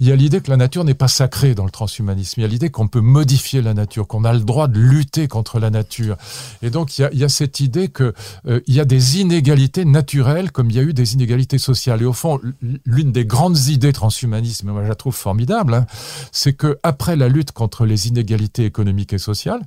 il y a l'idée que la nature n'est pas sacrée dans le transhumanisme. Il y a l'idée qu'on peut modifier la nature, qu'on a le droit de lutter contre la nature. Et donc, il y a, il y a cette idée que euh, y a des inégalités naturelles comme il y a eu des inégalités sociales. Et au fond, l'une des grandes idées transhumanisme, moi je la trouve formidable, hein, c'est que après la lutte contre les inégalités économiques et sociales,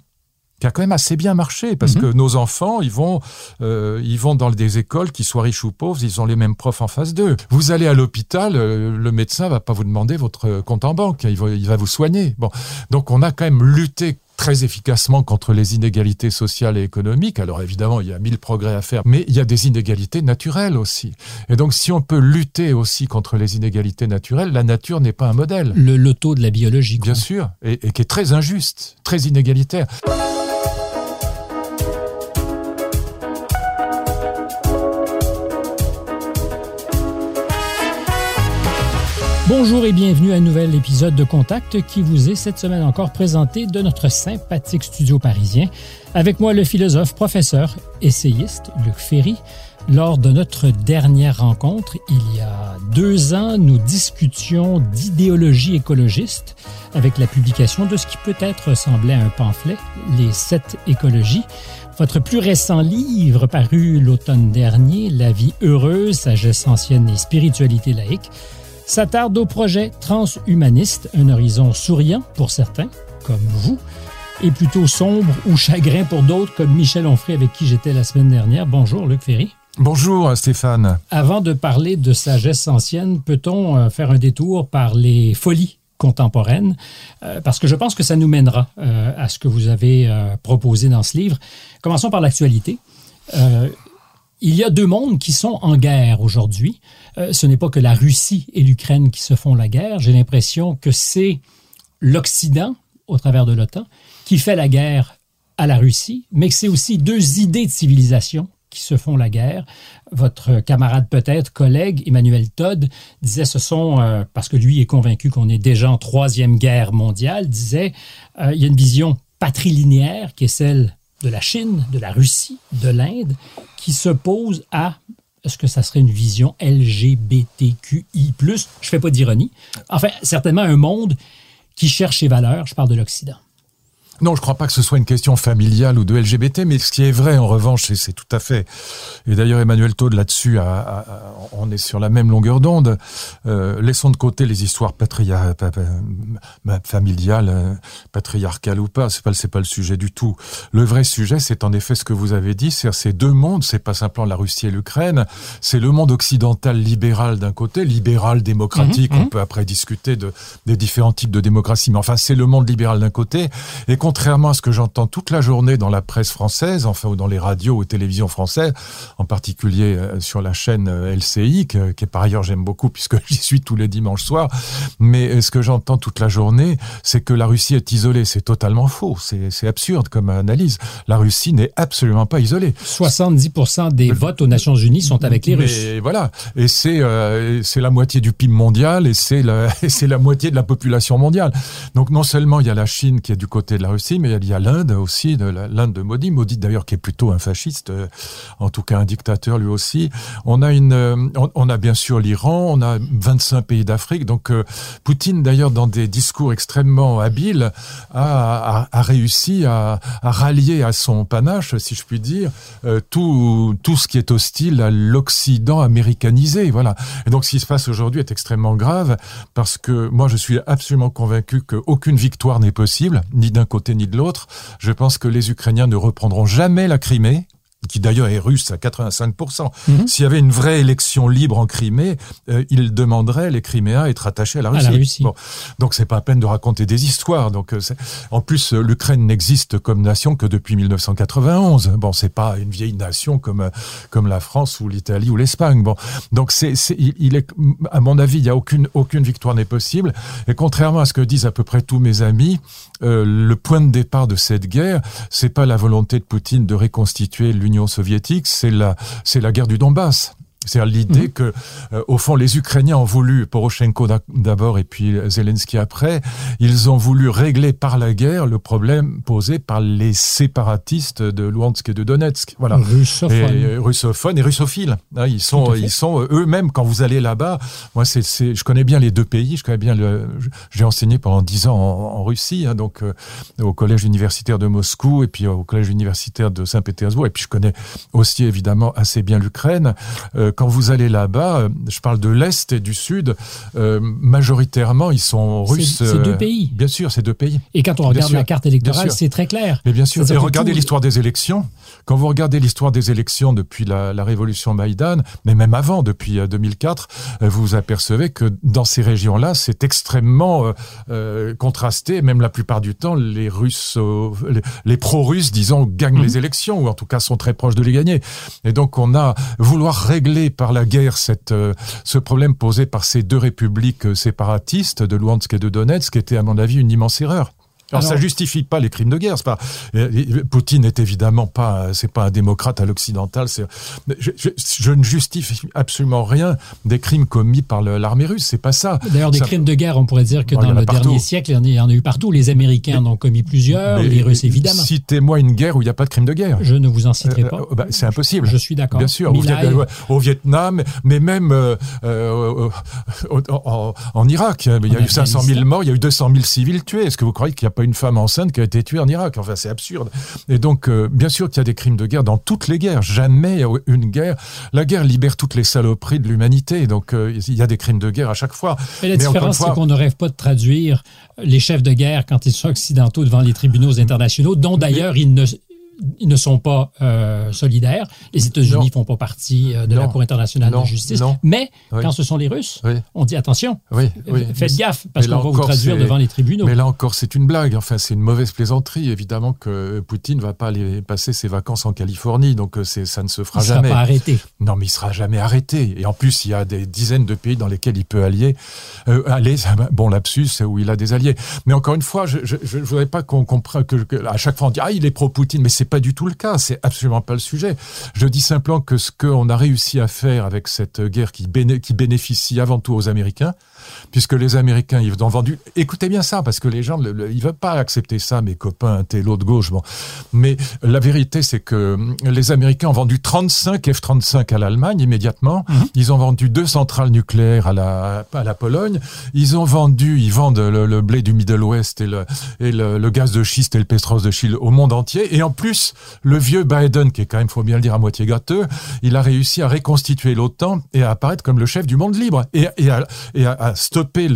qui a quand même assez bien marché parce Mhm. que nos enfants, ils vont, euh, ils vont dans des écoles, qu'ils soient riches ou pauvres, ils ont les mêmes profs en face d'eux. Vous allez à l'hôpital, euh, le médecin va pas vous demander votre compte en banque, il va, il va vous soigner. Bon, donc on a quand même lutté très efficacement contre les inégalités sociales et économiques. Alors évidemment, il y a mille progrès à faire, mais il y a des inégalités naturelles aussi. Et donc si on peut lutter aussi contre les inégalités naturelles, la nature n'est pas un modèle. Le loto de la biologie. quoi. Bien sûr, et, et qui est très injuste, très inégalitaire. Bonjour et bienvenue à un nouvel épisode de Contact qui vous est cette semaine encore présenté de notre sympathique studio parisien. Avec moi, le philosophe, professeur, essayiste Luc Ferry. Lors de notre dernière rencontre, il y a deux ans, nous discutions d'idéologie écologiste avec la publication de ce qui peut-être ressemblait à un pamphlet, Les sept écologies. Votre plus récent livre, paru l'automne dernier, La vie heureuse, sagesse ancienne et spiritualité laïque, s'attarde au projet transhumaniste, un horizon souriant pour certains, comme vous, et plutôt sombre ou chagrin pour d'autres, comme Michel Onfray, avec qui j'étais la semaine dernière. Bonjour, Luc Ferry. Bonjour Stéphane. Avant de parler de sagesse ancienne, peut-on euh, faire un détour par les folies contemporaines? Euh, parce que je pense que ça nous mènera euh, à ce que vous avez euh, proposé dans ce livre. Commençons par l'actualité. Il y a deux mondes qui sont en guerre aujourd'hui. Euh, ce n'est pas que la Russie et l'Ukraine qui se font la guerre. J'ai l'impression que c'est l'Occident, au travers de l'OTAN, qui fait la guerre à la Russie, mais que c'est aussi deux idées de civilisation qui se font la guerre. Votre camarade peut-être, collègue Emmanuel Todd disait ce sont, euh, parce que lui est convaincu qu'on est déjà en troisième guerre mondiale, disait euh, il y a une vision patrilinéaire qui est celle de la Chine, de la Russie, de l'Inde, qui s'oppose à est-ce que ça serait une vision LGBTQI+. Je fais pas d'ironie. Enfin, certainement un monde qui cherche ses valeurs. Je parle de l'Occident. Non, je crois pas que ce soit une question familiale ou de LGBT, mais ce qui est vrai en revanche, et c'est tout à fait. Et d'ailleurs, Emmanuel Todd là-dessus, a- a- a- on est sur la même longueur d'onde. Euh, laissons de côté les histoires patria, pa- pa- familiales, euh, patriarcales ou pas. C'est pas, pas le sujet du tout. Le vrai sujet, c'est en effet ce que vous avez dit. C'est ces deux mondes. C'est pas simplement la Russie et l'Ukraine. C'est le monde occidental libéral d'un côté, libéral démocratique. Mhm, On peut après discuter de, des différents types de démocratie, mais enfin, c'est le monde libéral d'un côté. Et contrairement à ce que j'entends toute la journée dans la presse française, enfin, ou dans les radios ou télévisions françaises, en particulier euh, sur la chaîne euh, LCI, que, qui par ailleurs j'aime beaucoup puisque j'y suis tous les dimanches soirs, mais euh, ce que j'entends toute la journée, c'est que la Russie est isolée. C'est totalement faux. C'est absurde comme analyse. La Russie n'est absolument pas isolée. 70% des votes aux Nations Unies sont avec les Russes. voilà, et c'est euh, la moitié du PIB mondial et c'est la et la moitié de la population mondiale. Donc non seulement il y a la Chine qui est du côté de la Russie, mais il y a l'Inde aussi, l'Inde de Modi, Modi d'ailleurs qui est plutôt un fasciste, euh, en tout cas un dictateur lui aussi. On a une, euh, on, a bien sûr l'Iran, on a 25 pays d'Afrique. Donc euh, Poutine d'ailleurs dans des discours extrêmement habiles a, réussi à, rallier à son panache, si je puis dire, tout, tout ce qui est hostile à l'Occident américanisé. Voilà. Et donc, ce qui se passe aujourd'hui est extrêmement grave parce que moi, je suis absolument convaincu qu'aucune victoire n'est possible, ni d'un côté ni de l'autre. Je pense que les Ukrainiens ne reprendront jamais la Crimée qui d'ailleurs est russe à 85%. Mhm. S'il y avait une vraie élection libre en Crimée, euh, ils demanderaient les Criméens à être attachés à la À la Russie. Russie. Bon, donc c'est pas à peine de raconter des histoires. Donc euh, en plus euh, l'Ukraine n'existe comme nation que depuis 1991. Bon, c'est pas une vieille nation comme euh, comme la France ou l'Italie ou l'Espagne. Bon, donc c'est c'est il, il est à mon avis il y a aucune aucune victoire n'est possible. Et contrairement à ce que disent à peu près tous mes amis, euh, le point de départ de cette guerre, c'est pas la volonté de Poutine de reconstituer l'Union soviétique, c'est la c'est la guerre du Donbass. C'est-à-dire l'idée mmh. que, euh, au fond, les Ukrainiens ont voulu, Poroshenko d'abord et puis Zelensky après, ils ont voulu régler par la guerre le problème posé par les séparatistes de Luhansk et de Donetsk. Voilà. Russophones. Et, russophones et russophiles. Hein, ils sont, ils sont eux-mêmes, quand vous allez là-bas, moi, c'est, je connais bien les deux pays, je connais bien le, j'ai enseigné pendant dix ans en, Russie, hein, donc euh, au collège universitaire de Moscou et puis au collège universitaire de Saint-Pétersbourg, et puis je connais aussi évidemment assez bien l'Ukraine. Euh, quand vous allez là-bas, euh, je parle de l'Est et du Sud, euh, majoritairement, ils sont russes. C'est deux euh, pays. Bien sûr, c'est deux pays. Et quand on regarde la carte électorale, c'est très clair. Mais bien sûr. Et regardez l'histoire des élections. Quand vous regardez l'histoire des élections depuis la, la, révolution Maïdan, mais même avant, depuis 2004, vous vous apercevez que dans ces régions-là, c'est extrêmement euh, contrasté. Même la plupart du temps, les Russes, les, pro-russes, disons, gagnent mhm. les élections, ou en tout cas sont très proches de les gagner. Et donc, on a vouloir régler par la guerre euh, ce problème posé par ces deux républiques euh, séparatistes de Luhansk et de Donetsk était à mon avis une immense erreur. Alors, ça justifie pas les crimes de guerre. Pas, euh, Poutine n'est évidemment pas, c'est pas un démocrate à l'occidental. Je, je, je, ne justifie absolument rien des crimes commis par l'armée russe. C'est pas ça. D'ailleurs, des crimes de guerre, on pourrait dire que dans le dernier siècle, il y en a eu partout. Les Américains en ont commis plusieurs, les Russes évidemment. Citez-moi une guerre où il n'y a pas de crimes de guerre. Je ne vous en citerai pas. Euh, bah, c'est impossible. Je, suis d'accord. Bien sûr. Au, Vietnam, mais même euh, en, en, Irak, il y a eu 500 000 morts, il y a eu 200 000 civils tués. Est-ce que vous croyez qu'il n'y a pas une femme enceinte qui a été tuée en Irak. Enfin, c'est absurde. Et donc, euh, bien sûr qu'il y a des crimes de guerre dans toutes les guerres. Jamais une guerre. La guerre libère toutes les saloperies de l'humanité. Donc, euh, il y a des crimes de guerre à chaque fois. Mais la différence, c'est qu'on ne rêve pas de traduire les chefs de guerre quand ils sont occidentaux devant les tribunaux internationaux, dont d'ailleurs ils ne ils ne sont pas euh, solidaires. Les États-Unis ne font pas partie euh, de la Cour internationale de justice. Mais quand ce sont les Russes, on dit attention, faites gaffe, parce qu'on va vous traduire devant les tribunaux. Mais là encore, c'est une blague. Enfin, c'est une mauvaise plaisanterie. Évidemment que Poutine ne va pas aller passer ses vacances en Californie, donc euh, ça ne se fera jamais. Il ne sera pas arrêté. Non, mais il sera jamais arrêté. Et en plus, il y a des dizaines de pays dans lesquels il peut allier, aller. Bon, lapsus, où il a des alliés. Mais encore une fois, je ne voudrais pas qu'on comprenne que, à chaque fois on dit ah il est pro Poutine, mais c'est pas du tout le cas, c'est absolument pas le sujet. Je dis simplement que ce qu'on a réussi à faire avec cette guerre qui, qui bénéficie avant tout aux Américains, puisque les Américains, ils ont vendu. Écoutez bien ça, parce que les gens, le, ils veulent pas accepter ça, mes copains, t'es l'autre gauche. Bon. Mais la vérité, c'est que les Américains ont vendu 35 F-35 à l'Allemagne immédiatement. Mhm. Ils ont vendu deux centrales nucléaires à la, à la Pologne. Ils ont vendu, ils vendent le, blé du Middle West et, le, et le, gaz de schiste et le pétrole de Chine au monde entier. Et en plus, le vieux Biden, qui est quand même, faut bien le dire, à moitié gâteux, il a réussi à reconstituer l'OTAN et à apparaître comme le chef du monde libre et, et, à, et à, stopper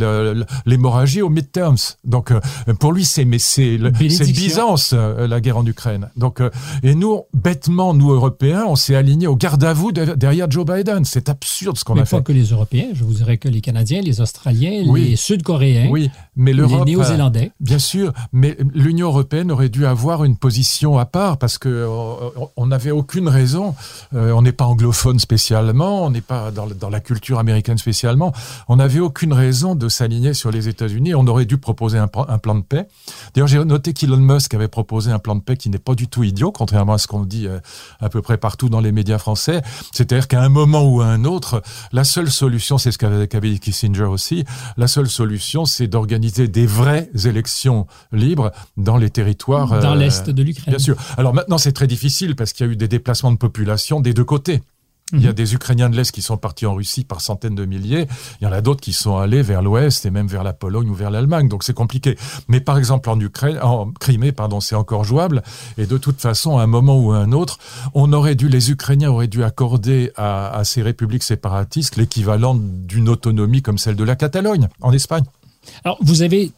l'hémorragie aux midterms. Donc euh, pour lui, c'est mais c'est Byzance euh, la guerre en Ukraine. Donc euh, et nous bêtement, nous Européens, on s'est alignés au garde à vous derrière Joe Biden. C'est absurde ce qu'on a fait. Pas que les Européens, je vous dirais que les Canadiens, les Australiens, les Sud-Coréens, oui, mais les Néo-Zélandais. Bien sûr, mais l'Union européenne aurait dû avoir une position à part parce que on n'avait aucune raison. on n'est pas anglophone spécialement, on n'est pas dans, dans la culture américaine spécialement. On n'avait aucune raison de s'aligner sur les États-Unis. On aurait dû proposer un, plan de paix. D'ailleurs, j'ai noté qu'Elon Musk avait proposé un plan de paix qui n'est pas du tout idiot, contrairement à ce qu'on dit euh, à peu près partout dans les médias français. C'est-à-dire qu'à un moment ou à un autre, la seule solution, c'est ce qu'avait dit Kissinger aussi, la seule solution, c'est d'organiser des vraies élections libres dans les territoires. Dans euh, l'Est de l'Ukraine. Bien sûr. Alors maintenant, c'est très difficile parce qu'il y a eu des déplacements de population des deux côtés. Il y a mhm. des Ukrainiens de l'Est qui sont partis en Russie par centaines de milliers. Il y en a d'autres qui sont allés vers l'Ouest et même vers la Pologne ou vers l'Allemagne. Donc c'est compliqué. Mais par exemple en Ukraine, en Crimée, pardon, c'est encore jouable. Et de toute façon, à un moment ou à un autre, on aurait dû, les Ukrainiens auraient dû accorder à, à ces républiques séparatistes l'équivalent d'une autonomie comme celle de la Catalogne en Espagne. Alors vous avez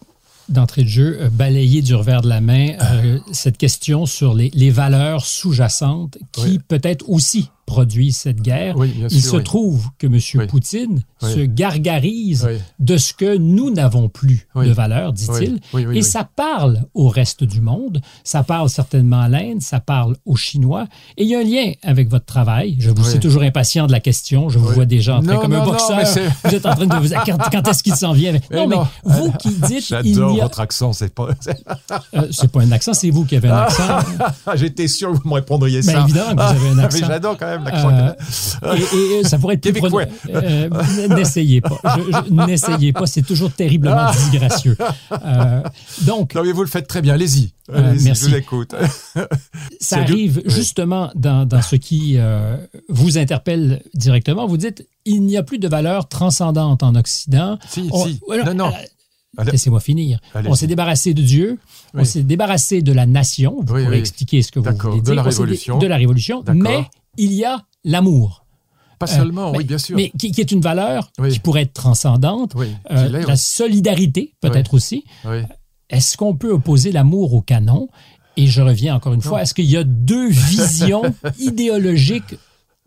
d'entrée de jeu, euh, balayé du revers de la main euh, cette question sur les, les valeurs sous-jacentes qui peut-être aussi produisent cette guerre. Il se trouve que M. Poutine se gargarise de ce que nous n'avons plus de valeur, dit-il. Et ça parle au reste du monde, ça parle certainement à l'Inde, ça parle aux Chinois. Et il y a un lien avec votre travail. Je vous suis toujours impatient de la question. Je vous vois déjà en train comme un boxeur. vous êtes en train de vous... Quand, quand est-ce qu'il s'en vient? non, mais vous qui dites... J'adore votre accent. C'est pas... euh, c'est pas un accent, c'est vous qui avez un accent. J'étais sûr que vous me répondriez ben, ça. évidemment que vous avez un accent. mais j'adore quand même même l'accent. Euh, et, ça pourrait être québécois. Euh, n'essayez pas. N'essayez pas. C'est toujours terriblement disgracieux. donc. Non, mais vous le faites très bien. Allez-y. Allez je vous écoute. ça arrive justement dans, dans, ce qui vous interpelle directement. Vous dites il n'y a plus de valeur transcendante en Occident. Si, si. Non, non. Laissez-moi finir. On s'est débarrassé de Dieu, on s'est débarrassé de la nation, vous pourrez expliquer ce que vous voulez dire. De la révolution. De la révolution, mais il y a l'amour. Pas seulement, oui, bien sûr. Mais qui, est une valeur qui pourrait être transcendante. Euh, la solidarité, peut-être aussi. Est-ce qu'on peut opposer l'amour au canon? Et je reviens encore une fois, est-ce qu'il y a deux visions idéologiques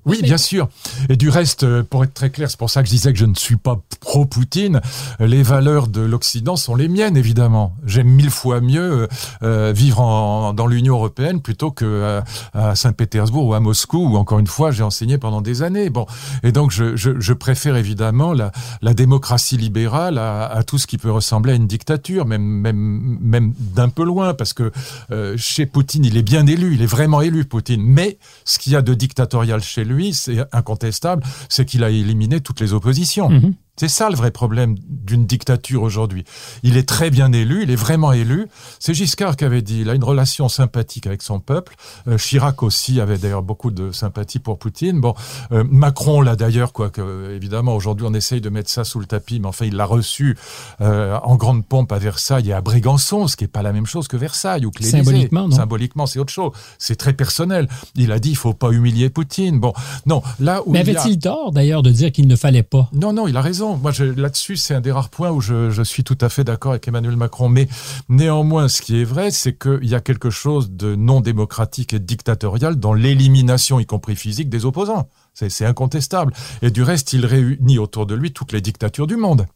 oui, bien sûr. Et du reste, euh, pour être très clair, c'est pour ça que je disais que je ne suis pas pro-Poutine. Les valeurs de l'Occident sont les miennes, évidemment. J'aime mille fois mieux euh, vivre en, dans l'Union européenne plutôt que à, Saint-Pétersbourg ou à Moscou, où encore une fois j'ai enseigné pendant des années. Bon, et donc je, je, je préfère évidemment la, la démocratie libérale à, à, tout ce qui peut ressembler à une dictature, même même même d'un peu loin, parce que euh, chez Poutine, il est bien élu, il est vraiment élu, Poutine. Mais ce qu'il y a de dictatorial chez lui c'est incontestable, c'est qu'il a éliminé toutes les oppositions. Mhm. C'est ça le vrai problème d'une dictature aujourd'hui. Il est très bien élu, il est vraiment élu. C'est Giscard qui avait dit, il a une relation sympathique avec son peuple. Euh, Chirac aussi avait d'ailleurs beaucoup de sympathie pour Poutine. Bon, euh, Macron l'a d'ailleurs, quoique évidemment aujourd'hui on essaye de mettre ça sous le tapis, mais enfin il l'a reçu euh, en grande pompe à Versailles et à Brégançon, ce qui est pas la même chose que Versailles ou que Symboliquement, non? Symboliquement, c'est autre chose. C'est très personnel. Il a dit, il faut pas humilier Poutine. Bon, non, là où mais avait-il tort d'ailleurs de dire qu'il ne fallait pas? Non, non, il a raison. Moi, là-dessus, c'est un des rares points où je, suis tout à fait d'accord avec Emmanuel Macron. Mais néanmoins, ce qui est vrai, c'est qu'il y a quelque chose de non démocratique et dictatorial dans l'élimination, y compris physique, des opposants. C'est incontestable. Et du reste, il réunit autour de lui toutes les dictatures du monde.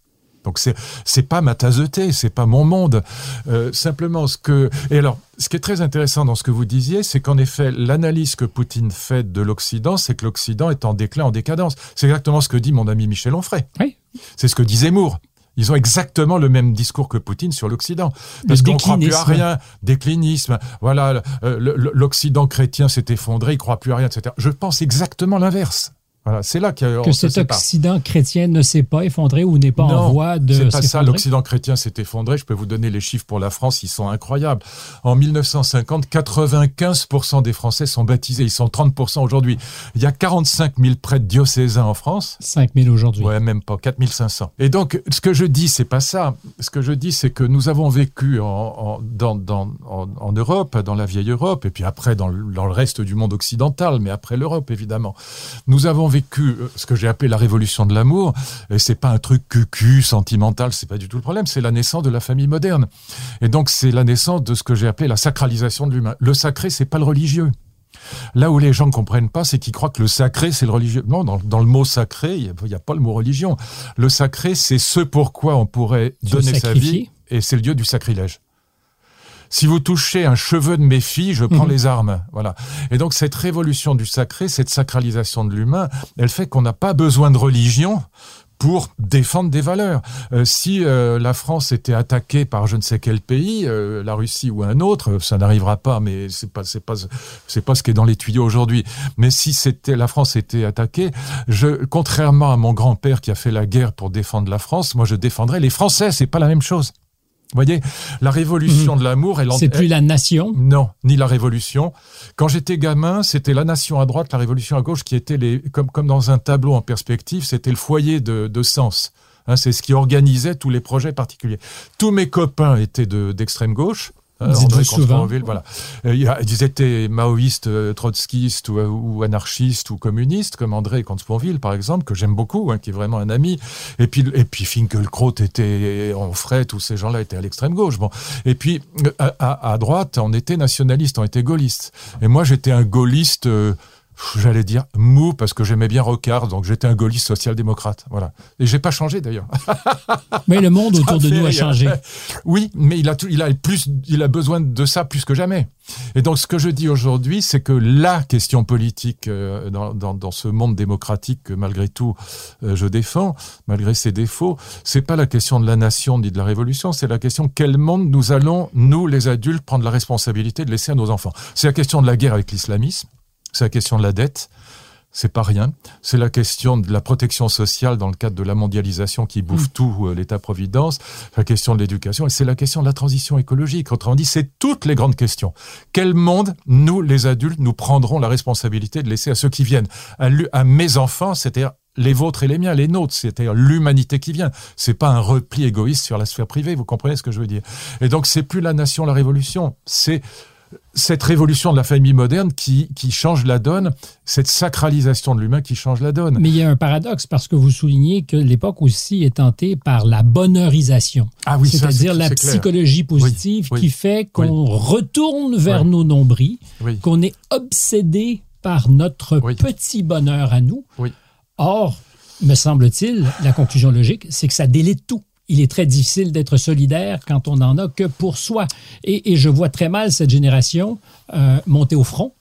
Donc c'est c'est pas ma tasse de thé, c'est pas mon monde. Euh, simplement ce que et alors ce qui est très intéressant dans ce que vous disiez, c'est qu'en effet l'analyse que Poutine fait de l'Occident, c'est que l'Occident est en déclin, en décadence. C'est exactement ce que dit mon ami Michel Onfray. Oui. C'est ce que dit Zemmour. Ils ont exactement le même discours que Poutine sur l'Occident. Parce qu'on ne croit plus à rien. Déclinisme. Voilà, euh, l'Occident chrétien s'est effondré, il ne croit plus à rien, etc. Je pense exactement l'inverse. Voilà, c'est là que cet Occident chrétien ne s'est pas effondré ou n'est pas en voie de c'est pas ça. L'Occident chrétien s'est effondré. Je peux vous donner les chiffres pour la France, ils sont incroyables. En 1950, 95% des Français sont baptisés. Ils sont 30% aujourd'hui. Il y a 45 000 prêtres diocésains en France. 5 000 aujourd'hui. Ouais, même pas. 4 500. Et donc, ce que je dis, c'est pas ça. Ce que je dis, c'est que nous avons vécu en, dans, dans, en, Europe, dans la vieille Europe, et puis après dans le, dans le reste du monde occidental, mais après l'Europe, évidemment. Nous avons vécu euh, ce que j'ai appelé la révolution de l'amour, et c'est pas un truc cucu, sentimental, c'est pas du tout le problème, c'est la naissance de la famille moderne. Et donc c'est la naissance de ce que j'ai appelé la sacralisation de l'humain. Le sacré, c'est pas le religieux. Là où les gens ne comprennent pas, c'est qu'ils croient que le sacré, c'est le religieux. Non, dans, le mot sacré, il n'y a, pas le mot religion. Le sacré, c'est ce pourquoi on pourrait donner sa vie, et c'est le dieu du sacrilège si vous touchez un cheveu de mes filles, je prends mhm. les armes. Voilà. Et donc cette révolution du sacré, cette sacralisation de l'humain, elle fait qu'on n'a pas besoin de religion pour défendre des valeurs. Euh, si euh, la France était attaquée par je ne sais quel pays, euh, la Russie ou un autre, ça n'arrivera pas, mais c'est pas c'est pas c'est pas ce qui est dans les tuyaux aujourd'hui. Mais si c'était la France était attaquée, je contrairement à mon grand-père qui a fait la guerre pour défendre la France, moi je défendrais les Français. C'est pas la même chose. Vous voyez, la révolution mhm. de l'amour, elle C'est plus la nation Non, ni la révolution. Quand j'étais gamin, c'était la nation à droite, la révolution à gauche, qui était les, comme, comme dans un tableau en perspective, c'était le foyer de, de sens. Hein, c'est ce qui organisait tous les projets particuliers. Tous mes copains étaient d'extrême gauche. Euh, André souvent. voilà. Euh, ils étaient maoïstes, euh, trotskistes ou, anarchistes ou communistes, comme André Comte-Sponville, par exemple, que j'aime beaucoup, hein, qui est vraiment un ami. Et puis, et puis Finkelkraut était en frais, tous ces gens-là étaient à l'extrême gauche. Bon. Et puis, à, à, droite, on était nationaliste, on était gaulliste. Et moi, j'étais un gaulliste j'allais dire mou parce que j'aimais bien Rocard, donc j'étais un gaulliste social-démocrate. Voilà. Et j'ai pas changé d'ailleurs. mais le monde autour de nous a changé. Oui, mais il a, il, a plus, il a besoin de ça plus que jamais. Et donc ce que je dis aujourd'hui, c'est que la question politique euh, dans, dans, dans, ce monde démocratique que malgré tout euh, je défends, malgré ses défauts, c'est pas la question de la nation ni de la révolution, c'est la question quel monde nous allons, nous les adultes, prendre la responsabilité de laisser à nos enfants. C'est la question de la guerre avec l'islamisme c'est la question de la dette. c'est pas rien. C'est la question de la protection sociale dans le cadre de la mondialisation qui bouffe mm. tout euh, l'État-providence, la question de l'éducation, et c'est la question de la transition écologique. Autrement dit, c'est toutes les grandes questions. Quel monde, nous, les adultes, nous prendrons la responsabilité de laisser à ceux qui viennent, à, à mes enfants, c'est-à-dire les vôtres et les miens, les nôtres, c'est-à-dire l'humanité qui vient. C'est pas un repli égoïste sur la sphère privée, vous comprenez ce que je veux dire. Et donc c'est plus la nation, la révolution, c'est cette révolution de la famille moderne qui, qui change la donne, cette sacralisation de l'humain qui change la donne. Mais il y a un paradoxe parce que vous soulignez que l'époque aussi est tentée par la bonheurisation. Ah oui, C'est-à-dire la psychologie positive qui fait qu'on retourne vers nos nombris, qu'on est obsédé par notre petit bonheur à nous. Or, me semble-t-il, la conclusion logique, c'est que ça délite tout il est très difficile d'être solidaire quand on n'en a que pour soi. Et, je vois très mal cette génération euh, monter au front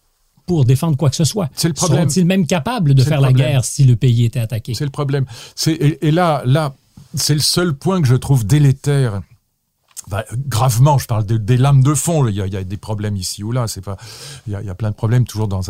pour défendre quoi que ce soit. C'est le problème. Sont-ils même capables de faire la guerre si le pays était attaqué? C'est le problème. Et, et, là, là, c'est le seul point que je trouve délétère bah, gravement, je parle des lames de fond. Il y, a, des problèmes ici ou là. C'est pas, il y, a, plein de problèmes toujours dans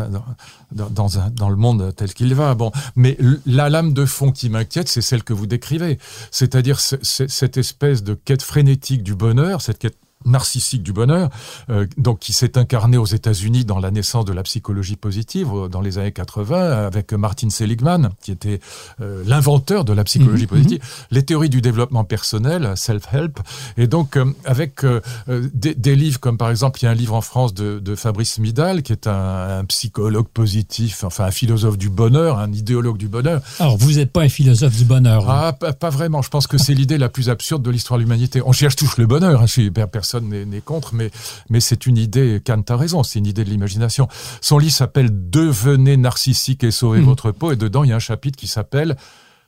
dans le monde tel qu'il va. Bon, mais la lame de fond qui m'inquiète, c'est celle que vous décrivez, c'est-à-dire cette espèce de quête frénétique du bonheur, cette quête narcissique du bonheur, euh, donc qui s'est incarné aux États-Unis dans la naissance de la psychologie positive euh, dans les années 80 avec Martin Seligman qui était euh, l'inventeur de la psychologie mhm, positive, mhm. les théories du développement personnel, self-help, et donc avec des, des, livres comme par exemple il y a un livre en France de, de Fabrice Midal qui est un, un, psychologue positif, enfin un philosophe du bonheur, un idéologue du bonheur. Alors vous n'êtes pas un philosophe du bonheur. Ah, pas, pas, vraiment. Je pense que c'est l'idée la plus absurde de l'histoire de l'humanité. On cherche tous le bonheur. Hein, je suis personne personne n'est contre, mais, mais c'est une idée, Kant a raison, c'est une idée de l'imagination. Son livre s'appelle Devenez narcissique et sauvez mmh. votre peau, et dedans, il y a un chapitre qui s'appelle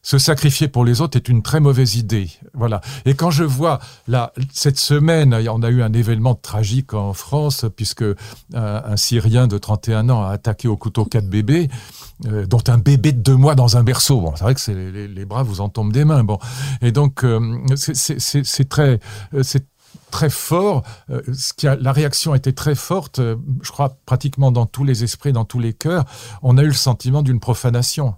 se sacrifier pour les autres est une très mauvaise idée. Voilà. Et quand je vois là cette semaine, on a eu un événement tragique en France puisque euh, un, Syrien de 31 ans a attaqué au couteau quatre bébés, euh, dont un bébé de deux mois dans un berceau. Bon, c'est vrai que les, les, bras vous en tombent des mains. Bon, et donc euh, c'est très c'est très fort. Euh, ce qui a, la réaction a été très forte, euh, je crois pratiquement dans tous les esprits, dans tous les cœurs. On a eu le sentiment d'une profanation.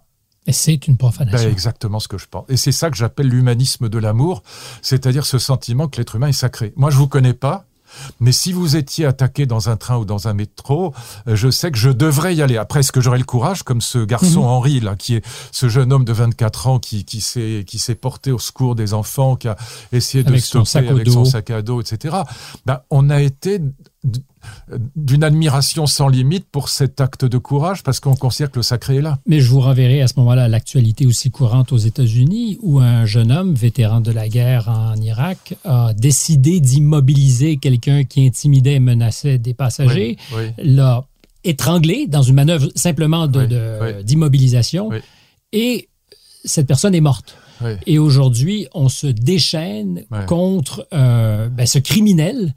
Et c'est une profanation. Ben, exactement ce que je pense. Et c'est ça que j'appelle l'humanisme de l'amour, c'est-à-dire ce sentiment que l'être humain est sacré. Moi, je vous connais pas, mais si vous étiez attaqué dans un train ou dans un métro, euh, je sais que je devrais y aller. Après, est-ce que j'aurais le courage, comme ce garçon mhm. Henri, là, qui est ce jeune homme de 24 ans qui, qui s'est, qui s'est porté au secours des enfants, qui a essayé de stopper avec son sac à dos, etc. Ben, on a été d'une admiration sans limite pour cet acte de courage parce qu'on considère que le sacré est là. Mais je vous renverrai à ce moment-là l'actualité aussi courante aux États-Unis où un jeune homme, vétéran de la guerre en Irak, a décidé d'immobiliser quelqu'un qui intimidait et menaçait des passagers, l'a étranglé dans une manœuvre simplement d'immobilisation. Et cette personne est morte. Et aujourd'hui, on se déchaîne contre euh, ben, ce criminel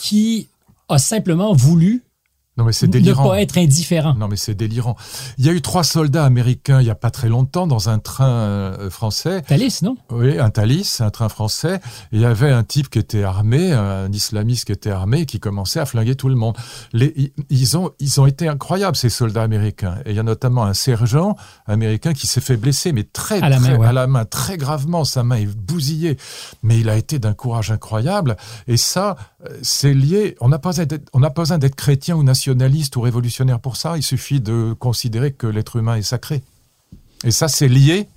qui a simplement voulu non, mais c'est délirant. Ne pas être indifférent. Non, mais c'est délirant. Il y a eu trois soldats américains il y a pas très longtemps dans un train euh, français. Thalys, non? Oui, un Thalys, un train français. il y avait un type qui était armé, un islamiste qui était armé et qui commençait à flinguer tout le monde. Les, ils, ont, ils ont été incroyables, ces soldats américains. Et il y a notamment un sergent américain qui s'est fait blesser, mais très, à la, main, à la main, très gravement. Sa main est bousillée. Mais il a été d'un courage incroyable. Et ça, euh, c'est lié. On n'a pas besoin d'être chrétien ou national ou révolutionnaire pour ça. Il suffit de considérer que l'être humain est sacré. Et ça, c'est lié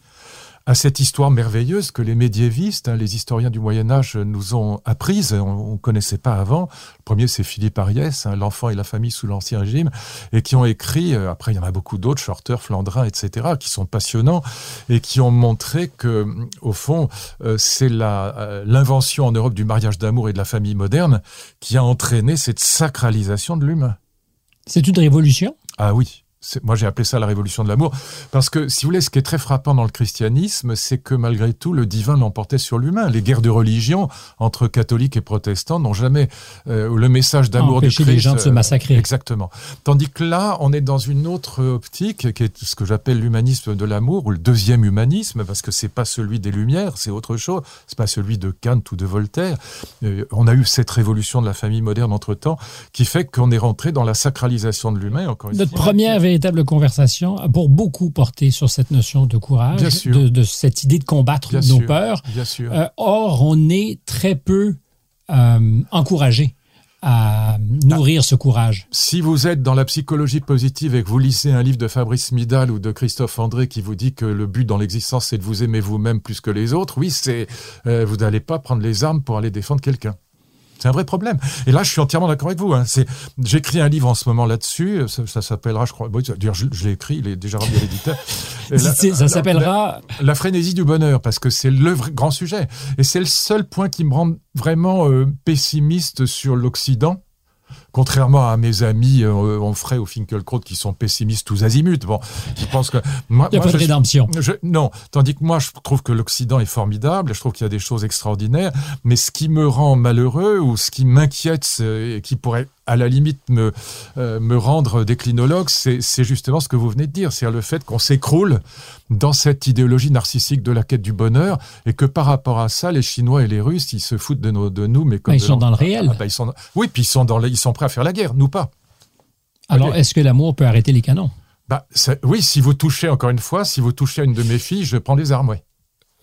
à cette histoire merveilleuse que les médiévistes, hein, les historiens du Moyen Âge nous ont apprise, on ne connaissait pas avant. Le premier, c'est Philippe Ariès, hein, L'enfant et la famille sous l'Ancien Régime, et qui ont écrit, euh, après il y en a beaucoup d'autres, Shorter, Flandrin, etc., qui sont passionnants, et qui ont montré que, au fond, euh, c'est euh, l'invention en Europe du mariage d'amour et de la famille moderne qui a entraîné cette sacralisation de l'humain. C'est une révolution. Ah oui, moi j'ai appelé ça la révolution de l'amour, parce que si vous voulez, ce qui est très frappant dans le christianisme, c'est que malgré tout, le divin l'emportait sur l'humain. Les guerres de religion entre catholiques et protestants n'ont jamais euh, le message d'amour de Christ. les gens de se euh, massacrer. exactement. Tandis que là, on est dans une autre optique, qui est ce que j'appelle l'humanisme de l'amour, ou le deuxième humanisme, parce que c'est pas celui des Lumières, c'est autre chose. C'est pas celui de Kant ou de Voltaire. Euh, on a eu cette révolution de la famille moderne entre temps, qui fait qu'on est rentré dans la sacralisation de l'humain. Encore Notre première véritable conversation a pour beaucoup porté sur cette notion de courage, de, cette idée de combattre nos peurs. Bien sûr. Euh, or, on est très peu euh, encouragé à nourrir ce courage. Si vous êtes dans la psychologie positive et que vous lisez un livre de Fabrice Midal ou de Christophe André qui vous dit que le but dans l'existence c'est de vous aimer vous-même plus que les autres, oui, c'est euh, vous n'allez pas prendre les armes pour aller défendre quelqu'un. C'est un vrai problème. Et là, je suis entièrement d'accord avec vous. Hein. J'écris un livre en ce moment là-dessus. Ça, s'appellera, je crois. D'ailleurs, je, l'ai écrit, il est déjà rendu à l'éditeur. ça s'appellera. La, frénésie du bonheur, parce que c'est le grand sujet. Et c'est le seul point qui me rend vraiment euh, pessimiste sur l'Occident contrairement à mes amis euh, en frais au Finkelkraut qui sont pessimistes tous azimuts. Bon, je pense que moi, il n'y a pas de rédemption. non, tandis que moi, je trouve que l'Occident est formidable. Je trouve qu'il y a des choses extraordinaires. Mais ce qui me rend malheureux ou ce qui m'inquiète et qui pourrait à la limite me, euh, me rendre déclinologue, c'est justement ce que vous venez de dire, c'est le fait qu'on s'écroule dans cette idéologie narcissique de la quête du bonheur et que par rapport à ça, les Chinois et les Russes, ils se foutent de, nos, de nous, mais comme ils sont dans le réel. Ah, bah, ils sont, oui, puis ils sont, dans ils sont prêts à faire la guerre, nous pas. Alors, est-ce que l'amour peut arrêter les canons? Bah, Oui, si vous touchez, encore une fois, si vous touchez à une de mes filles, je prends des armes, oui.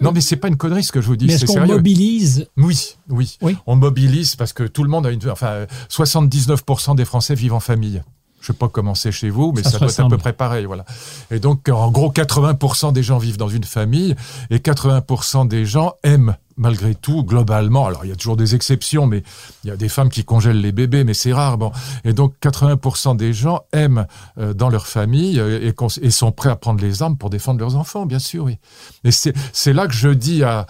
Non, mais c'est pas une connerie ce que je vous dis. Mais est-ce qu'on mobilise oui, oui, oui. On mobilise parce que tout le monde a une. Enfin, 79% des Français vivent en famille. Je sais pas comment c'est chez vous, mais ça, doit être à peu près pareil, voilà. Et donc, en gros, 80% des gens vivent dans une famille et 80% des gens aiment malgré tout, globalement, alors il y a toujours des exceptions, mais il y a des femmes qui congèlent les bébés, mais c'est rare. Bon. Et donc 80% des gens aiment euh, dans leur famille euh, et, sont prêts à prendre les armes pour défendre leurs enfants, bien sûr, oui. Et c'est là que je dis à,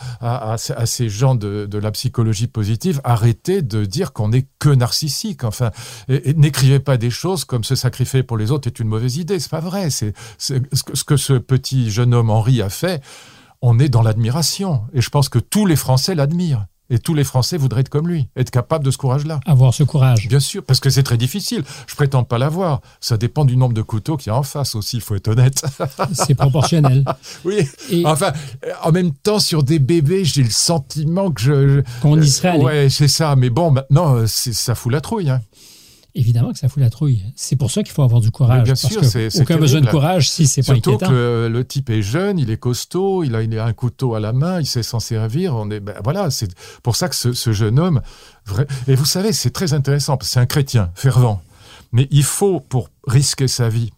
ces gens de, la psychologie positive, arrêtez de dire qu'on n'est que narcissique. Enfin, n'écrivez pas des choses comme se sacrifier pour les autres est une mauvaise idée. C'est pas vrai. C'est ce que ce petit jeune homme Henri a fait on est dans l'admiration. Et je pense que tous les Français l'admirent. Et tous les Français voudraient être comme lui, être capable de ce courage-là. Avoir ce courage. Bien sûr, parce que c'est très difficile. Je prétends pas l'avoir. Ça dépend du nombre de couteaux qu'il y a en face aussi, il faut être honnête. C'est proportionnel. oui. Enfin, en même temps, sur des bébés, j'ai le sentiment que je. Qu'on y serait allé. Ouais, c'est ça. Mais bon, maintenant, ça fout la trouille. Hein. Évidemment que ça fout la trouille. C'est pour ça qu'il faut avoir du courage. bien sûr, c'est aucun besoin de courage si c'est pas inquiétant. Surtout que le type est jeune, il est costaud, il a, il a un couteau à la main, il sait s'en servir. On est, ben, voilà, c'est pour ça que ce, ce jeune homme, vrai, et vous savez, c'est très intéressant. C'est un chrétien fervent, mais il faut pour risquer sa vie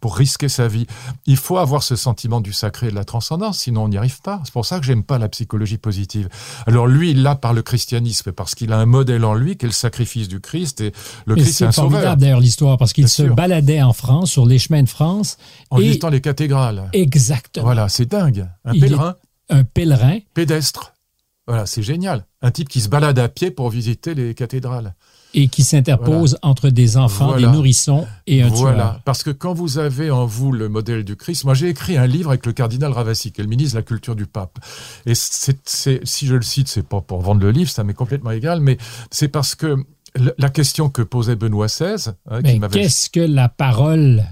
pour risquer sa vie. Il faut avoir ce sentiment du sacré et de la transcendance, sinon on n'y arrive pas. C'est pour ça que j'aime pas la psychologie positive. Alors lui, il l'a par le christianisme, parce qu'il a un modèle en lui qui est le sacrifice du Christ, et le Christ c'est un formidable d'ailleurs l'histoire, parce qu'il se baladait en France, sur les chemins de France. En visitant les cathédrales. Exactement. Voilà, c'est dingue. Un pèlerin. Un pèlerin. Pédestre. Voilà, c'est génial. Un type qui se balade à pied pour visiter les cathédrales et qui s'interpose entre des enfants, des nourrissons et un voilà. Parce que quand vous avez en vous le modèle du Christ, moi j'ai écrit un livre avec le cardinal Ravasi, qui est le ministre de la culture du pape. Et si je le cite, c'est pas pour vendre le livre, ça m'est complètement égal, mais c'est parce que la question que posait Benoît XVI, hein, qu'est-ce que la parole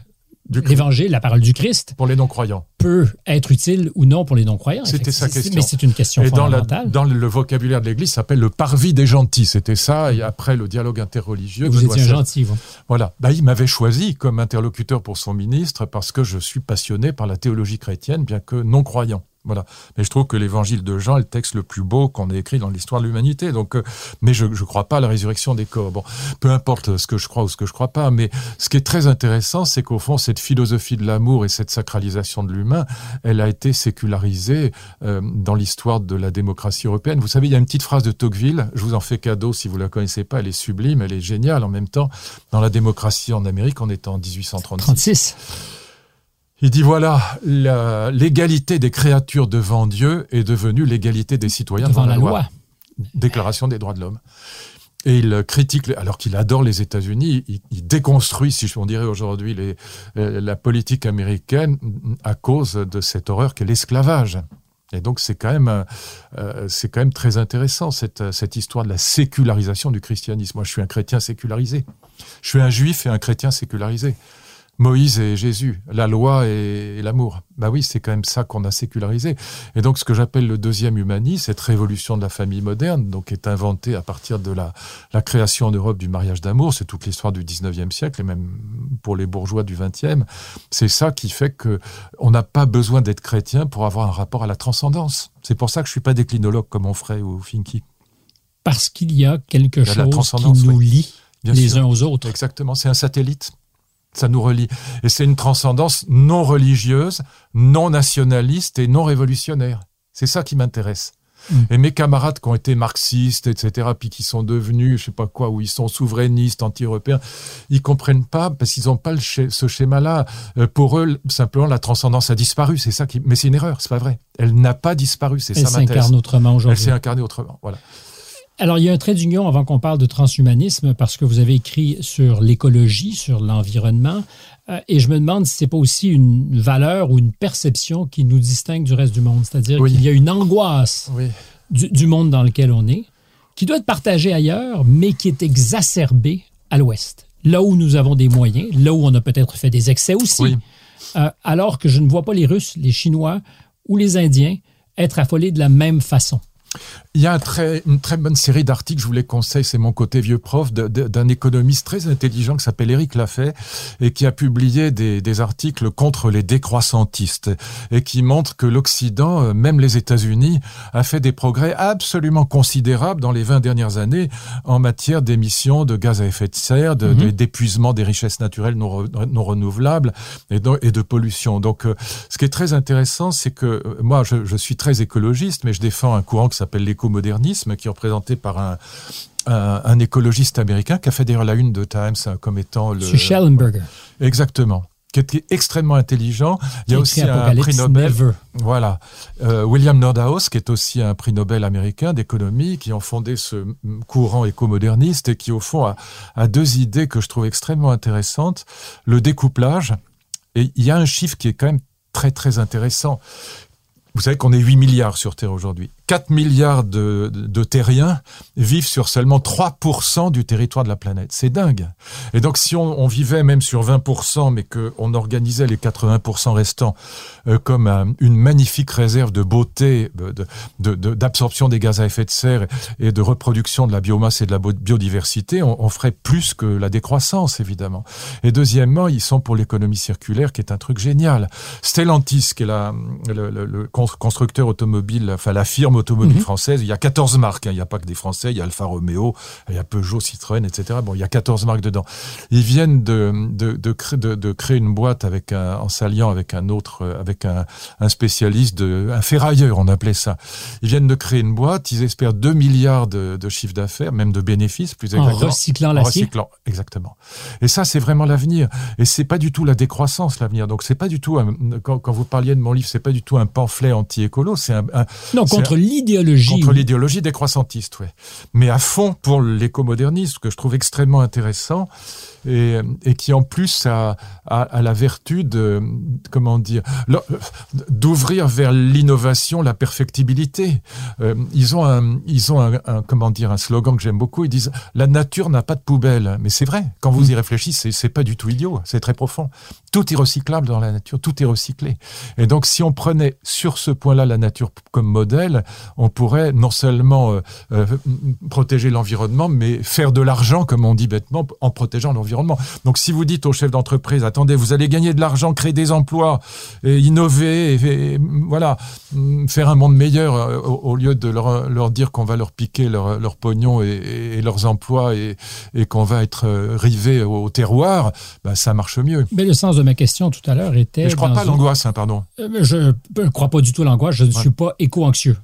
l'évangile, la parole du Christ, pour les non-croyants, peut être utile ou non pour les non-croyants. C'était sa question. Mais c'est une question et fondamentale. Dans, le vocabulaire de l'Église, ça s'appelle le parvis des gentils. C'était ça. Et après le dialogue interreligieux. Vous étiez un gentil, vous. Voilà. Bah, il m'avait choisi comme interlocuteur pour son ministre parce que je suis passionné par la théologie chrétienne, bien que non-croyant. Mais je trouve que l'évangile de Jean est le texte le plus beau qu'on ait écrit dans l'histoire de l'humanité. Donc, euh, mais je ne crois pas à la résurrection des corps. Bon, peu importe ce que je crois ou ce que je crois pas. Mais ce qui est très intéressant, c'est qu'au fond, cette philosophie de l'amour et cette sacralisation de l'humain, elle a été sécularisée euh, dans l'histoire de la démocratie européenne. Vous savez, il y a une petite phrase de Tocqueville. Je vous en fais cadeau si vous la connaissez pas. Elle est sublime, elle est géniale en même temps. Dans la démocratie en Amérique, on est en 1836. 36. Il dit voilà, l'égalité des créatures devant Dieu est devenue l'égalité des citoyens devant, la, loi. Déclaration des droits de l'homme. Et il critique, alors qu'il adore les États-Unis, il, déconstruit, si on dirait aujourd'hui, euh, la politique américaine à cause de cette horreur qu'est l'esclavage. Et donc c'est quand même, euh, c'est quand même très intéressant cette, cette histoire de la sécularisation du christianisme. Moi, je suis un chrétien sécularisé. Je suis un juif et un chrétien sécularisé. Moïse et Jésus, la loi et, l'amour. Bah oui, c'est quand même ça qu'on a sécularisé. Et donc, ce que j'appelle le deuxième humanisme, cette révolution de la famille moderne, donc est inventée à partir de la, la création en Europe du mariage d'amour, c'est toute l'histoire du 19e siècle et même pour les bourgeois du 20e. C'est ça qui fait que on n'a pas besoin d'être chrétien pour avoir un rapport à la transcendance. C'est pour ça que je suis pas déclinologue comme Onfray ou Finky. Parce qu'il y a quelque chose qui nous lie les uns aux autres. Exactement, c'est un satellite ça nous relie. Et c'est une transcendance non religieuse, non nationaliste et non révolutionnaire. C'est ça qui m'intéresse. Mm. Et mes camarades qui ont été marxistes, etc., puis qui sont devenus, je sais pas quoi, où ils sont souverainistes, anti-européens, ils comprennent pas parce qu'ils n'ont pas ce schéma-là. Euh, pour eux, simplement, la transcendance a disparu. C'est ça qui, mais c'est une erreur. C'est pas vrai. Elle n'a pas disparu. C'est ça Elle s'incarne autrement aujourd'hui. Elle s'est incarnée autrement. Voilà. Alors, il y a un trait d'union avant qu'on parle de transhumanisme, parce que vous avez écrit sur l'écologie, sur l'environnement, euh, et je me demande si c'est pas aussi une valeur ou une perception qui nous distingue du reste du monde. C'est-à-dire qu'il y a une angoisse du, monde dans lequel on est, qui doit être partagée ailleurs, mais qui est exacerbée à l'Ouest. Là où nous avons des moyens, là où on a peut-être fait des excès aussi. Euh, alors que je ne vois pas les Russes, les Chinois ou les Indiens être affolés de la même façon. Il y a une très bonne série d'articles, je vous les conseille, c'est mon côté vieux prof, d'un économiste très intelligent qui s'appelle Éric Lafay et qui a publié des, articles contre les décroissantistes et qui montre que l'Occident, euh, même les États-Unis, a fait des progrès absolument considérables dans les 20 dernières années en matière d'émissions de gaz à effet de serre, mhm. d'épuisement des richesses naturelles non, renouvelables et de, pollution. Donc, euh, ce qui est très intéressant, c'est que euh, moi, je, je suis très écologiste, mais je défends un courant qui s'appelle l'écomodernisme, qui est représenté par un, un, écologiste américain qui a fait d'ailleurs la une de Times comme étant le. Schellenberger. Exactement qui était extrêmement intelligent. Il y a aussi un prix Nobel. Voilà. Euh, William Nordhaus, qui est aussi un prix Nobel américain d'économie, qui ont fondé ce courant écomoderniste et qui, au fond, a, a, deux idées que je trouve extrêmement intéressantes. Le découplage. Et il y a un chiffre qui est quand même très, très intéressant. Vous savez qu'on est 8 milliards sur Terre aujourd'hui. 4 milliards de, terriens vivent sur seulement 3% du territoire de la planète. C'est dingue. Et donc, si on, vivait même sur 20%, mais qu'on organisait les 80% restants euh, comme une magnifique réserve de beauté, d'absorption des gaz à effet de serre et de reproduction de la biomasse et de la biodiversité, on, ferait plus que la décroissance, évidemment. Et deuxièmement, ils sont pour l'économie circulaire, qui est un truc génial. Stellantis, qui est le constructeur automobile, enfin la firme automobile mhm. française. Il y a 14 marques. Hein. Il n'y a pas que des Français. Il y a Alfa Romeo, il y a Peugeot, Citroën, etc. Bon, il y a 14 marques dedans. Ils viennent de, de, de, de, créer une boîte avec un, en s'alliant avec un autre, euh, avec un, un spécialiste, de, un ferrailleur, on appelait ça. Ils viennent de créer une boîte. Ils espèrent 2 milliards de, de chiffre d'affaires, même de bénéfices, plus exactement. En recyclant l'acier. recyclant, exactement. Et ça, c'est vraiment l'avenir. Et c'est pas du tout la décroissance, l'avenir. Donc, c'est pas du tout, quand, quand, vous parliez de mon livre, c'est pas du tout un pamphlet anti-écolo. C'est un, non, contre l'idéologie. Contre l'idéologie décroissantiste, oui. Mais à fond pour l'écomodernisme, que je trouve extrêmement intéressant et, et qui en plus a, a, a, la vertu de, comment dire, d'ouvrir vers l'innovation, la perfectibilité. Euh, ils ont un, ils ont un, un, comment dire, un slogan que j'aime beaucoup. Ils disent la nature n'a pas de poubelle, mais c'est vrai. Quand vous y réfléchissez, c'est pas du tout idiot, c'est très profond. Tout est recyclable dans la nature, tout est recyclé. Et donc, si on prenait sur ce point-là la nature comme modèle, on pourrait non seulement euh, euh, protéger l'environnement, mais faire de l'argent, comme on dit bêtement, en protégeant l'environnement donc si vous dites au chef d'entreprise, attendez, vous allez gagner de l'argent, créer des emplois, et innover, et, voilà, faire un monde meilleur euh, au, lieu de leur, dire qu'on va leur piquer leur, leur pognon et, leurs emplois et, qu'on va être euh, rivé au, terroir, bah, ça marche mieux. Mais le sens de ma question tout à l'heure était... je ne crois pas l'angoisse, hein, pardon. Euh, je ne crois pas du tout l'angoisse, je ne suis pas éco-anxieux.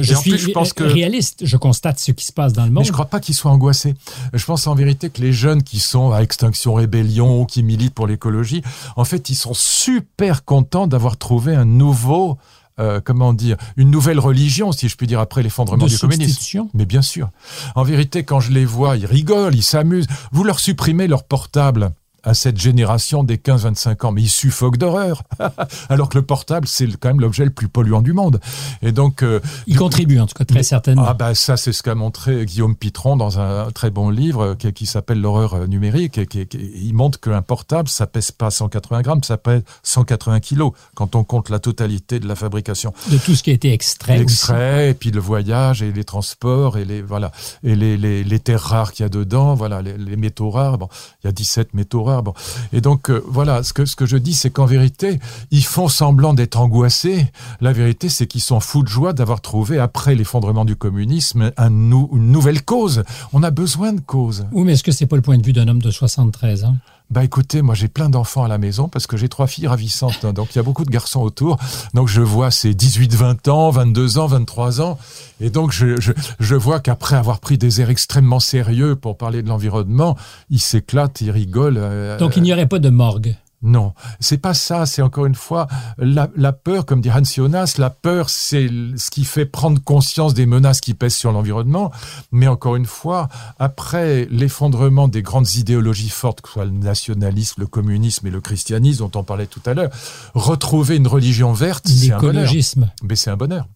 je suis je pense que... réaliste, je constate ce qui se passe dans le monde. Mais je ne crois pas qu'ils soient angoissés. Je pense en vérité que les jeunes qui sont Extinction Rébellion, qui militent pour l'écologie, en fait, ils sont super contents d'avoir trouvé un nouveau euh, comment dire, une nouvelle religion, si je puis dire, après l'effondrement du communisme. Mais bien sûr. En vérité, quand je les vois, ils rigolent, ils s'amusent. Vous leur supprimez leur portable à cette génération des 15-25 ans, mais ils suffoquent d'horreur. Alors que le portable, c'est quand même l'objet le plus polluant du monde. Et donc, euh, il contribue en tout cas très certainement. Ah bah ça, c'est ce qu'a montré Guillaume Pitron dans un très bon livre qui, qui s'appelle L'horreur numérique. Et qui, il montre qu'un portable, ça pèse pas 180 grammes, ça pèse 180 kilos quand on compte la totalité de la fabrication. De tout ce qui a été extrait. Extrait, et puis le voyage et les transports et les voilà et les, les, les terres rares qu'il y a dedans, voilà les, les métaux rares. Bon, il y a 17 métaux rares Et donc, euh, voilà, ce que, ce que je dis, c'est qu'en vérité, ils font semblant d'être angoissés. La vérité, c'est qu'ils sont fous de joie d'avoir trouvé, après l'effondrement du communisme, un une nouvelle cause. On a besoin de cause. Oui, mais est-ce que c'est pas le point de vue d'un homme de 73 ans bah écoutez, moi j'ai plein d'enfants à la maison parce que j'ai trois filles ravissantes, hein. donc il y a beaucoup de garçons autour. Donc je vois ces 18, 20 ans, 22 ans, 23 ans, et donc je, je, je vois qu'après avoir pris des airs extrêmement sérieux pour parler de l'environnement, ils s'éclatent, ils rigolent. Euh, donc il n'y aurait pas de morgue non, c'est pas ça. C'est encore une fois la, peur, comme dit Hans Jonas, la peur, c'est ce qui fait prendre conscience des menaces qui pèsent sur l'environnement. Mais encore une fois, après l'effondrement des grandes idéologies fortes, que ce soit le nationalisme, le communisme et le christianisme dont on parlait tout à l'heure, retrouver une religion verte, c'est un bonheur. Mais c'est un bonheur.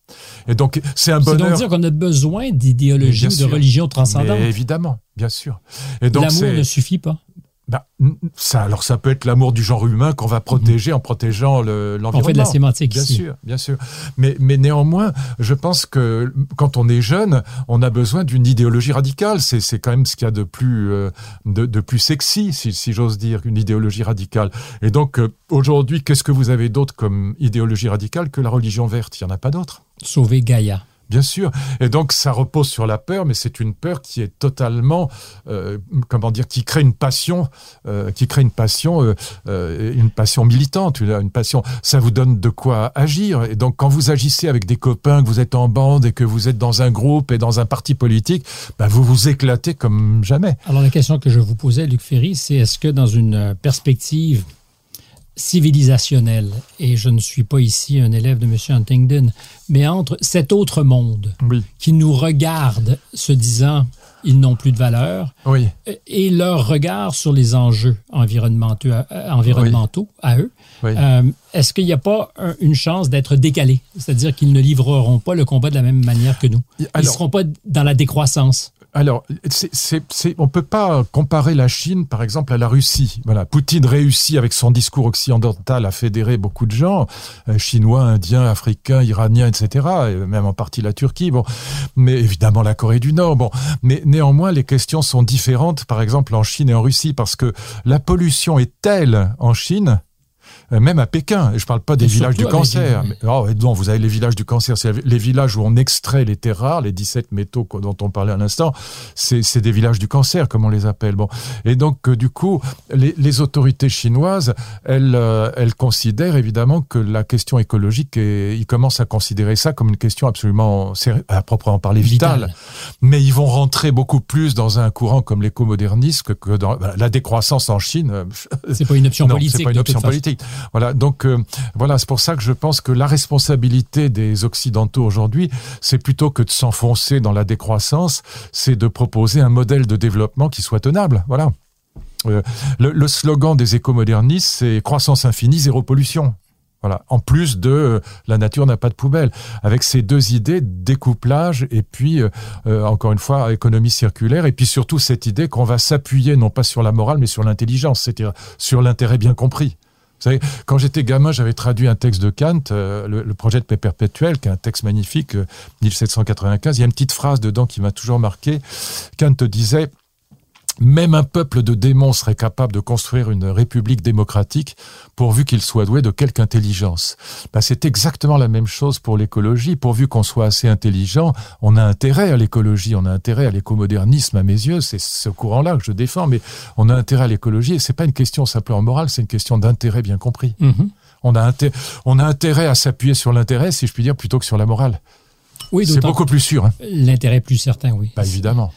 Et donc c'est un bonheur. Donc dire qu'on a besoin d'idéologie, de religion transcendante. évidemment, bien sûr. Et donc l'amour ne suffit pas. Bah, ça, alors ça peut être l'amour du genre humain qu'on va protéger en protégeant l'environnement. on fait de la sémantique bien sûr, bien sûr. Mais, mais néanmoins, je pense que quand on est jeune, on a besoin d'une idéologie radicale. C'est quand même ce qu'il y a de plus euh, de, de, plus sexy, si, si j'ose dire, une idéologie radicale. Et donc euh, aujourd'hui, qu'est-ce que vous avez d'autre comme idéologie radicale que la religion verte? Il y en a pas d'autre. Sauver Gaïa. Bien sûr. Et donc ça repose sur la peur, mais c'est une peur qui est totalement, euh, comment dire, qui crée une passion, euh, qui crée une passion, euh, une passion militante, une passion. Ça vous donne de quoi agir. Et donc quand vous agissez avec des copains, que vous êtes en bande et que vous êtes dans un groupe et dans un parti politique, bah, vous vous éclatez comme jamais. Alors la question que je vous posais, Luc Ferry, c'est est-ce que dans une perspective civilisationnel, et je ne suis pas ici un élève de M. Huntington, mais entre cet autre monde qui nous regarde se disant ils n'ont plus de valeur, et leur regard sur les enjeux environnementaux, euh, environnementaux à eux, euh, est-ce qu'il n'y a pas une chance d'être décalé? C'est-à-dire qu'ils ne livreront pas le combat de la même manière que nous. Ils ne seront pas dans la décroissance. Alors, on ne peut pas comparer la Chine, par exemple, à la Russie. Voilà, Poutine réussit avec son discours occidental à fédérer beaucoup de gens, euh, chinois, indiens, africains, iraniens, etc., et même en partie la Turquie. Bon, mais évidemment la Corée du Nord. Mais néanmoins, les questions sont différentes, par exemple, en Chine et en Russie, parce que la pollution est telle en Chine même à Pékin. Et je parle pas des villages du cancer. Mais, oh, non, vous avez les villages du cancer. C'est les villages où on extrait les terres rares, les 17 métaux dont on parlait à l'instant. C'est des villages du cancer, comme on les appelle. Bon. Et donc, euh, du coup, les, les, autorités chinoises, elles, euh, elles considèrent évidemment que la question écologique, et ils commencent à considérer ça comme une question absolument, à proprement parler, vitale. Mais ils vont rentrer beaucoup plus dans un courant comme l'écomodernisme que, dans la décroissance en Chine. C'est pas une option politique. C'est pas une option politique. Voilà, donc euh, voilà, c'est pour ça que je pense que la responsabilité des Occidentaux aujourd'hui, c'est plutôt que de s'enfoncer dans la décroissance, c'est de proposer un modèle de développement qui soit tenable. Voilà. Euh, le, slogan des écomodernistes, c'est croissance infinie, zéro pollution. Voilà. En plus de euh, la nature n'a pas de poubelle. Avec ces deux idées, découplage et puis, encore une fois, économie circulaire. Et puis surtout cette idée qu'on va s'appuyer non pas sur la morale, mais sur l'intelligence, c'est-à-dire sur l'intérêt bien compris. Savez, quand j'étais gamin, j'avais traduit un texte de Kant, euh, le, projet de paix perpétuelle, qui est un texte magnifique, 1795. Euh, Il y a une petite phrase dedans qui m'a toujours marqué. Kant disait même un peuple de démons serait capable de construire une république démocratique pourvu qu'il soit doué de quelque intelligence. Ben, c'est exactement la même chose pour l'écologie. Pourvu qu'on soit assez intelligent, on a intérêt à l'écologie, on a intérêt à l'écomodernisme à mes yeux. C'est ce courant-là que je défends, mais on a intérêt à l'écologie. Et c'est pas une question simplement morale, c'est une question d'intérêt bien compris. Mm-hmm. On, a on a intérêt à s'appuyer sur l'intérêt, si je puis dire, plutôt que sur la morale. Oui, c'est beaucoup plus sûr. Hein. L'intérêt plus certain, oui. Bah, évidemment.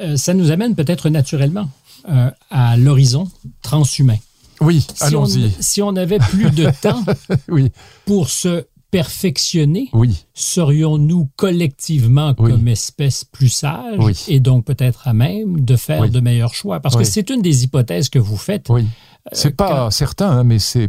Euh, ça nous amène peut-être naturellement euh, à l'horizon transhumain. Oui, allons-y. Si on avait plus de temps oui. pour se perfectionner, Oui. serions-nous collectivement Oui. comme espèce plus sage Oui. et donc peut-être à même de faire de meilleurs choix? Parce que c'est une des hypothèses que vous faites. Oui. C'est pas certain, hein, mais c'est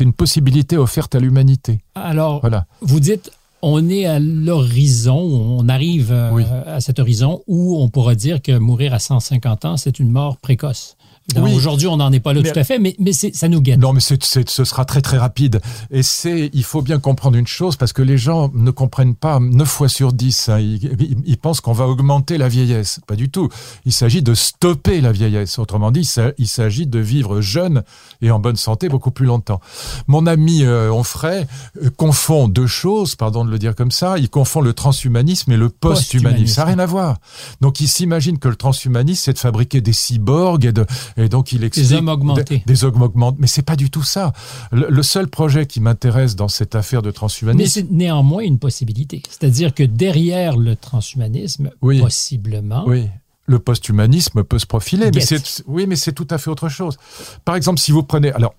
une possibilité offerte à l'humanité. Alors, Voilà. vous dites, on est à l'horizon, on arrive euh, Oui. à cet horizon où on pourra dire que mourir à 150 ans, c'est une mort précoce. Oui. Aujourd'hui, on n'en est pas là Mais- tout à fait, mais, ça nous guette. Non, mais ce sera très très rapide. Et c'est, il faut bien comprendre une chose parce que les gens ne comprennent pas 9 fois sur 10. hein. ils, pensent qu'on va augmenter la vieillesse. Pas du tout. Il s'agit de stopper la vieillesse. Autrement dit, il s'agit de vivre jeune et en bonne santé beaucoup plus longtemps. Mon ami euh, Onfray euh, confond deux choses, pardon de le dire comme ça. Il confond le transhumanisme et le post-humanisme. Ça n'a rien à voir. Donc il s'imagine que le transhumanisme, c'est de fabriquer des cyborgs et, de, et donc il explique hommes augmentés. des, des hommes augmentés. Mais c'est pas du tout ça. Le, le seul projet qui m'intéresse dans cette affaire de Mais transhumanisme, c'est néanmoins une possibilité. C'est-à-dire que derrière le transhumanisme, Oui. possiblement, oui. Le post-humanisme peut se profiler, mais c'est oui, mais c'est tout à fait autre chose. Par exemple, si vous prenez, alors,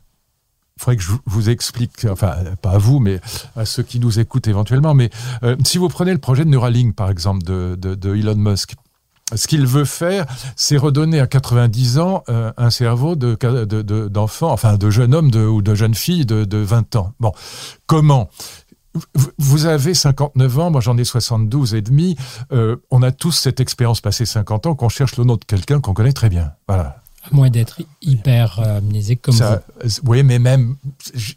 il faudrait que je vous- vous explique, enfin, pas à vous, mais à ceux qui nous écoutent éventuellement, mais euh, si vous prenez le projet de Neuralink, par exemple, de, de, de Elon Musk, ce qu'il veut faire, c'est redonner à 90 ans euh, un cerveau de de- de- d'enfant, enfin de jeune homme ou de jeune fille de, de 20 ans. Bon, comment? Vous- Vous avez 59 ans, moi j'en ai 72 et demi. Euh, on a tous cette expérience passée 50 ans qu'on cherche le nom de quelqu'un qu'on connaît très bien. Voilà. À moins d'être hyper euh, amnésique comme Ça, euh, oui, mais même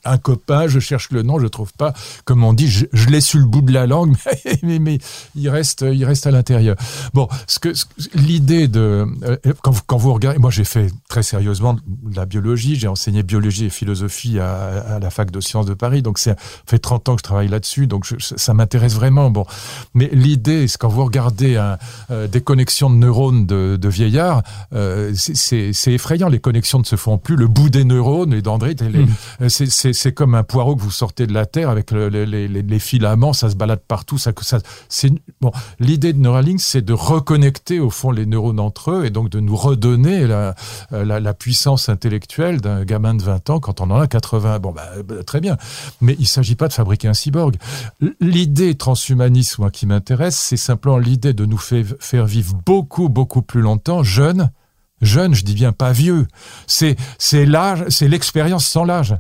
un copain, je cherche le nom, je trouve pas. Comme on dit, je, je l'ai sur le bout de la langue, mais, mais, mais il reste, il reste à l'intérieur. Bon, ce que l'idée de euh, quand vous, quand vous regardez, moi j'ai fait très sérieusement de la biologie, j'ai enseigné biologie et philosophie à, à la fac de sciences de Paris, donc ça fait 30 ans que je travaille là-dessus, donc je- ça m'intéresse vraiment. Bon, mais l'idée, c'est quand vous regardez euh, des connexions de neurones de, de vieillards, euh, c'est- c'est effrayant. Les connexions ne se font plus. Le bout des neurones, les dendrites, Mhm. euh, c'est- c'est comme un poireau que vous sortez de la terre avec le- les, les- les- les filaments, ça se balade partout. Ça, ça, c'est bon. L'idée de Neuralink, c'est de reconnecter au fond les neurones entre eux et donc de nous redonner la, euh, la, la puissance intellectuelle d'un gamin de 20 ans quand on en a 80. Bon, bah, bah, très bien. Mais il s'agit pas de fabriquer un cyborg. L'idée transhumaniste, moi, qui m'intéresse, c'est simplement l'idée de nous faire vivre beaucoup, beaucoup plus longtemps, jeunes. Jeunes, je dis bien pas vieux. C'est, c'est l'âge, c'est l'expérience sans l'âge.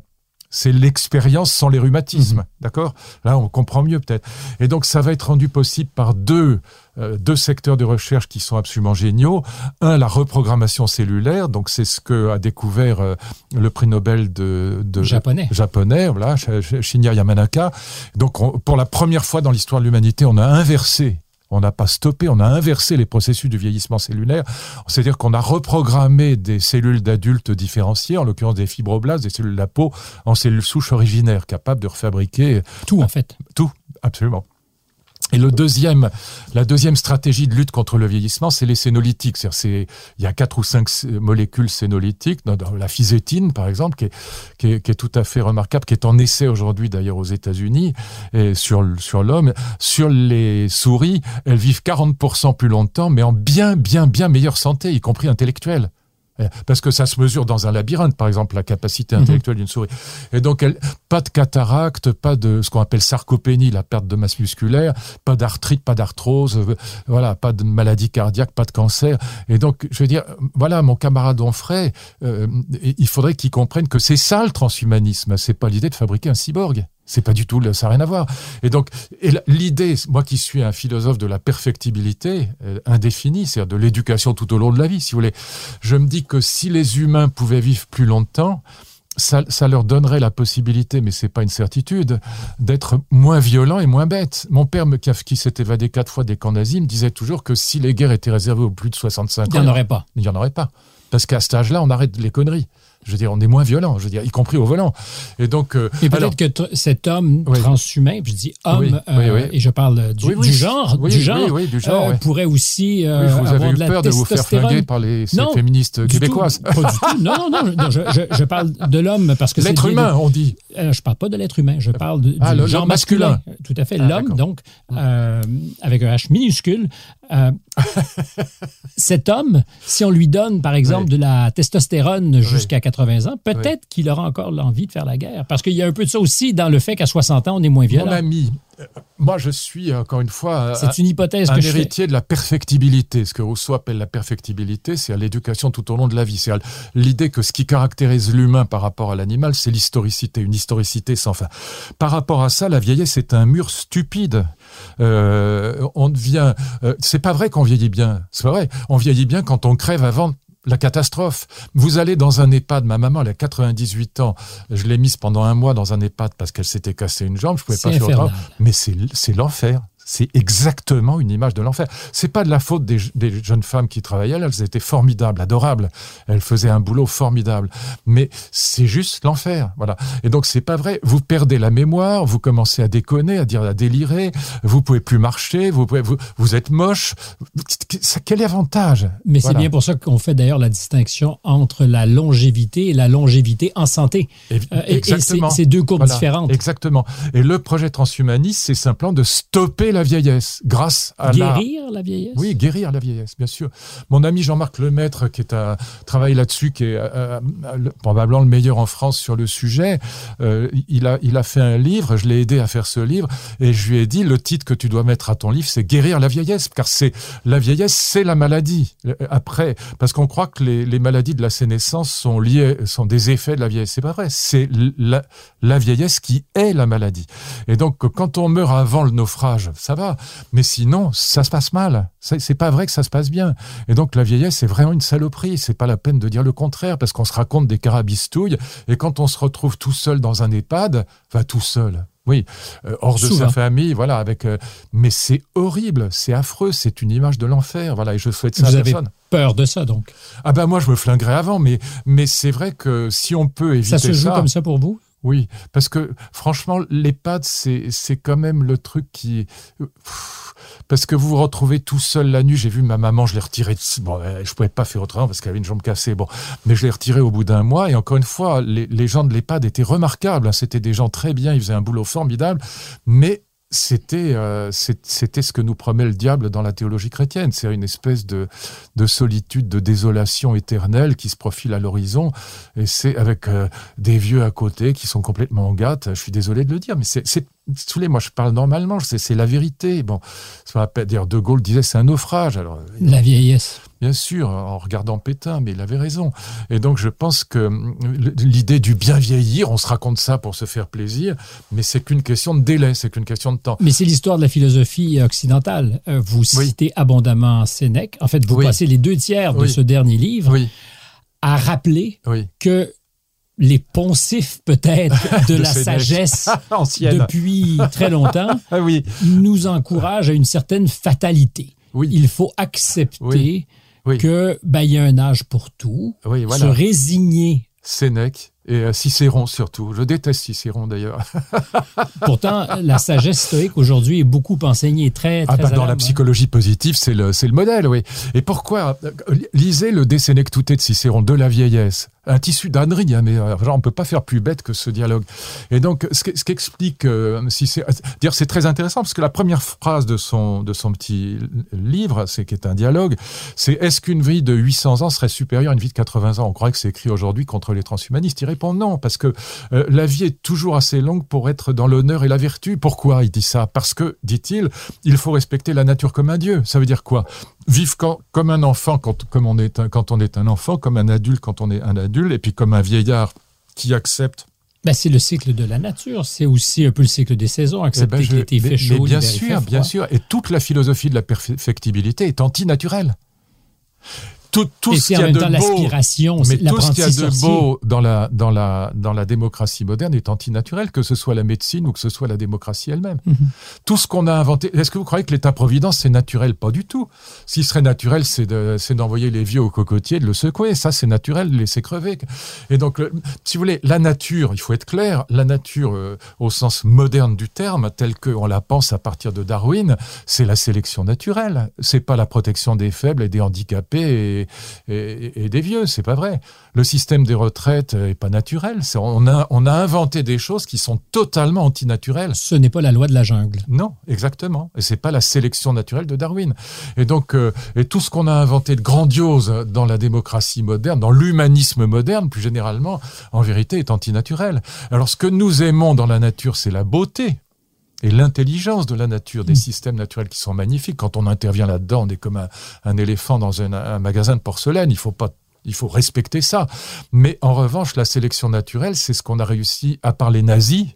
C'est l'expérience sans les rhumatismes, d'accord? Là, on comprend mieux peut-être. Et donc, ça va être rendu possible par deux, euh, deux secteurs de recherche qui sont absolument géniaux. Un, la reprogrammation cellulaire. Donc, c'est ce que a découvert euh, le prix Nobel de, de japonais. japonais, voilà, Sh- Sh- Shinya Yamanaka. Donc, on- pour la première fois dans l'histoire de l'humanité, on a inversé. On n'a pas stoppé, on a inversé les processus du vieillissement cellulaire. C'est-à-dire qu'on a reprogrammé des cellules d'adultes différenciées, en l'occurrence des fibroblastes, des cellules de la peau, en cellules souches originaires, capables de refabriquer Tout, en fait. tout, absolument. Et le deuxième, la deuxième stratégie de lutte contre le vieillissement, c'est les sénolytiques. C'est- il y a quatre ou cinq molécules sénolytiques, la physétine, par exemple, qui est, qui, est, qui est tout à fait remarquable, qui est en essai aujourd'hui d'ailleurs aux États-Unis, sur, sur l'homme. Sur les souris, elles vivent 40% plus longtemps, mais en bien, bien, bien meilleure santé, y compris intellectuelle. Euh, Parce que ça se mesure dans un labyrinthe, par exemple, la capacité Mhm. intellectuelle d'une souris. Et donc, elle, pas de cataracte, pas de ce qu'on appelle sarcopénie, la perte de masse musculaire, pas d'arthrite, pas d'arthrose, euh, voilà, pas de maladie cardiaque, pas de cancer. Et donc, je veux dire, voilà, mon camarade Onfray, euh, il faudrait qu'il comprenne que c'est ça le transhumanisme. C'est pas l'idée de fabriquer un cyborg. C'est pas du tout, ça n'a rien à voir. Et donc, et l'idée, moi qui suis un philosophe de la perfectibilité euh, indéfinie, c'est-à-dire de l'éducation tout au long de la vie, si vous voulez, je me dis que si les humains pouvaient vivre plus longtemps, ça, ça leur donnerait la possibilité, mais c'est pas une certitude, d'être moins violents et moins bêtes. Mon père, qui, s'est évadé quatre fois des camps nazis, me disait toujours que si les guerres étaient réservées aux plus de 65 Il n'y ans, en aurait pas. il n'y en aurait pas. Parce qu'à cet âge-là, on arrête les conneries. Je veux dire, on est moins violent, je veux dire, y compris au volant. Et donc, euh, Et peut-être que cet homme Oui. transhumain, je dis homme, Oui, euh, oui, et je parle du, genre, du genre, du genre, euh, pourrait aussi euh, vous avoir avez eu de peur de vous faire flinguer par les Non, féministes québécoises. tout, pas du tout. Non, non, non. non, je, je- je parle de l'homme parce que L'être humain, on dit. Euh, je parle pas de l'être humain, je parle de, Ah, du genre masculin. masculin. Tout à fait, Ah, l'homme, donc, euh, avec un H minuscule. euh, cet homme, si on lui donne, par exemple, Oui. de la testostérone jusqu'à 80 ans, peut-être Oui. qu'il aura encore l'envie de faire la guerre. Parce qu'il y a un peu de ça aussi dans le fait qu'à 60 ans, on est moins Mon violent. ami, moi je suis encore une fois C'est une hypothèse un que héritier de la perfectibilité. Ce que Rousseau appelle la perfectibilité, c'est à l'éducation tout au long de la vie. C'est à l'idée que ce qui caractérise l'humain par rapport à l'animal, c'est l'historicité, une historicité sans fin. Par rapport à ça, la vieillesse est un mur stupide. Euh, on devient. euh, c'est pas vrai qu'on vieillit bien. C'est pas vrai. On vieillit bien quand on crève avant la catastrophe. Vous allez dans un EHPAD, ma maman, elle a 98 ans. Je l'ai mise pendant un mois dans un EHPAD parce qu'elle s'était cassée une jambe. Je pouvais pas faire autrement. infernal. Mais c'est l'enfer. C'est exactement une image de l'enfer. C'est pas de la faute des, des jeunes femmes qui travaillaient elles étaient formidables, adorables. Elles faisaient un boulot formidable. Mais c'est juste l'enfer, voilà. Et donc c'est pas vrai. Vous perdez la mémoire, vous commencez à déconner, à dire à délirer. Vous pouvez plus marcher, vous pouvez, vous, vous êtes moche. Ça- Quel avantage Mais c'est bien pour ça qu'on fait d'ailleurs la distinction entre la longévité et la longévité en santé. Et- Euh, et- et c'est deux courbes Voilà, différentes. Exactement. Et le projet transhumaniste, c'est simplement de stopper la vieillesse grâce à la Guérir la vieillesse. Oui, guérir la vieillesse, bien sûr. Mon ami Jean-Marc Lemaître, qui est à travaille là-dessus, qui est euh, euh, le- probablement le meilleur en France sur le sujet, euh, il a il a fait un livre. Je l'ai aidé à faire ce livre et je lui ai dit le titre que tu dois mettre à ton livre, c'est guérir la vieillesse, car c'est la vieillesse, c'est la maladie. Après, parce qu'on croit que les, les maladies de la sénescence sont liées, sont des effets de la vieillesse. C'est pas vrai. C'est la, la vieillesse qui est la maladie. Et donc, quand on meurt avant le naufrage, ça va. Mais sinon, ça se passe mal. C'est pas vrai que ça se passe bien. Et donc, la vieillesse, c'est vraiment une saloperie. C'est pas la peine de dire le contraire, parce qu'on se raconte des carabistouilles. Et quand on se retrouve tout seul dans un EHPAD, enfin, tout seul. Oui, euh, hors de sa famille, voilà, avec. euh, mais c'est horrible, c'est affreux, c'est une image de l'enfer, voilà. Et je souhaite ça Vous à avez personne. peur de ça, donc? Ah ben moi, je me flinguerais avant, mais mais c'est vrai que si on peut éviter Ça se joue comme ça pour vous? Oui, parce que franchement, l'EHPAD, c'est, c'est quand même le truc qui... Parce que vous vous retrouvez tout seul la nuit. J'ai vu ma maman, je l'ai retirée. de- Bon, euh, je pouvais pas faire autrement parce qu'elle avait une jambe cassée. Bon, mais je l'ai retirée au bout d'un mois. Et encore une fois, les, les gens de l'EHPAD étaient remarquables. hein. C'était des gens très bien. Ils faisaient un boulot formidable. Mais c'était euh, c'était ce que nous promet le diable dans la théologie chrétienne. C'est une espèce de, de solitude, de désolation éternelle qui se profile à l'horizon. Et c'est avec euh, des vieux à côté qui sont complètement en gâte. Je suis désolé de le dire, mais c'est les moi je parle normalement. C'est c'est la vérité. Bon, ça va pas dire De Gaulle disait c'est un naufrage. Alors La vieillesse. Bien sûr, en regardant Pétain, mais il avait raison. Et donc je pense que hum, l'idée du bien vieillir, on se raconte ça pour se faire plaisir, mais c'est qu'une question de délai, c'est qu'une question de temps. Mais c'est l'histoire de la philosophie occidentale. Euh, Vous Oui. citez abondamment Sénèque. En fait, vous Oui. passez les deux tiers de Oui. ce dernier livre à rappeler que les poncifs, peut-être, de, De la sagesse depuis très longtemps. Ah oui, nous encouragent à une certaine fatalité. oui, Il faut accepter Oui. Que ben, il y a un âge pour tout, se résigner. Sénèque et euh, Cicéron surtout. Je déteste Cicéron d'ailleurs. Pourtant, la sagesse stoïque aujourd'hui est beaucoup enseignée, très, très Ah bah, à dans la psychologie positive, c'est le, le modèle, oui. Et pourquoi euh, Lisez le De Senectute de Cicéron, de la vieillesse. Un tissu d'ânerie, mais euh, genre, on peut pas faire plus bête que ce dialogue. Et donc, ce qu'explique euh, Cicéron, dire c'est très intéressant parce que la première phrase de son de son petit livre, c'est qui est un dialogue, c'est est-ce qu'une vie de 800 ans serait supérieure à une vie de 80 ans? On croit que c'est écrit aujourd'hui contre les transhumanistes. Non parce que euh, la vie est toujours assez longue pour être dans l'honneur et la vertu. Pourquoi il dit ça? Parce que, dit-il, il faut respecter la nature comme un dieu. Ça veut dire quoi? Vivre quand- comme un enfant quand, comme on est un, quand on est un enfant, comme un adulte quand on est un adulte, et puis comme un vieillard qui accepte. Ben, c'est le cycle de la nature. C'est aussi un peu le cycle des saisons. Eh Accepter ben, je- que l'été mais- fait chaud, mais bien sûr, fait bien sûr. Et toute la philosophie de la perfectibilité est antinaturelle. Tout, tout Et ce qu'il y a de temps beau, mais tout ce qu'il y a de beau dans la, dans, la, dans la démocratie moderne est antinaturel, que ce soit la médecine ou que ce soit la démocratie elle-même. Mhm. Tout ce qu'on a inventé, est-ce que vous croyez que l'État-providence c'est naturel? Pas du tout. Ce qui serait naturel, c'est de- c'est d'envoyer les vieux au cocotier, de le secouer. Ça, c'est naturel, de laisser crever. Et donc, le- si vous voulez, la nature, il faut être clair, la nature euh, au sens moderne du terme, telle qu'on la pense à partir de Darwin, c'est la sélection naturelle. C'est pas la protection des faibles et des handicapés et, et, des vieux. C'est pas vrai. Le système des retraites est pas naturel. on, a, on a inventé des choses qui sont totalement antinaturelles. Ce n'est pas la loi de la jungle. Non, exactement. Et c'est pas la sélection naturelle de Darwin. Et donc, euh, et tout ce qu'on a inventé de grandiose dans la démocratie moderne, dans l'humanisme moderne, plus généralement, en vérité, est antinaturel. Alors, ce que nous aimons dans la nature, c'est la beauté et l'intelligence de la nature, des mm. systèmes naturels qui sont magnifiques. Quand on intervient là-dedans, on est comme un, éléphant dans un, magasin de porcelaine. Il faut pas il faut respecter ça. Mais en revanche, la sélection naturelle, c'est ce qu'on a réussi, à part les nazis,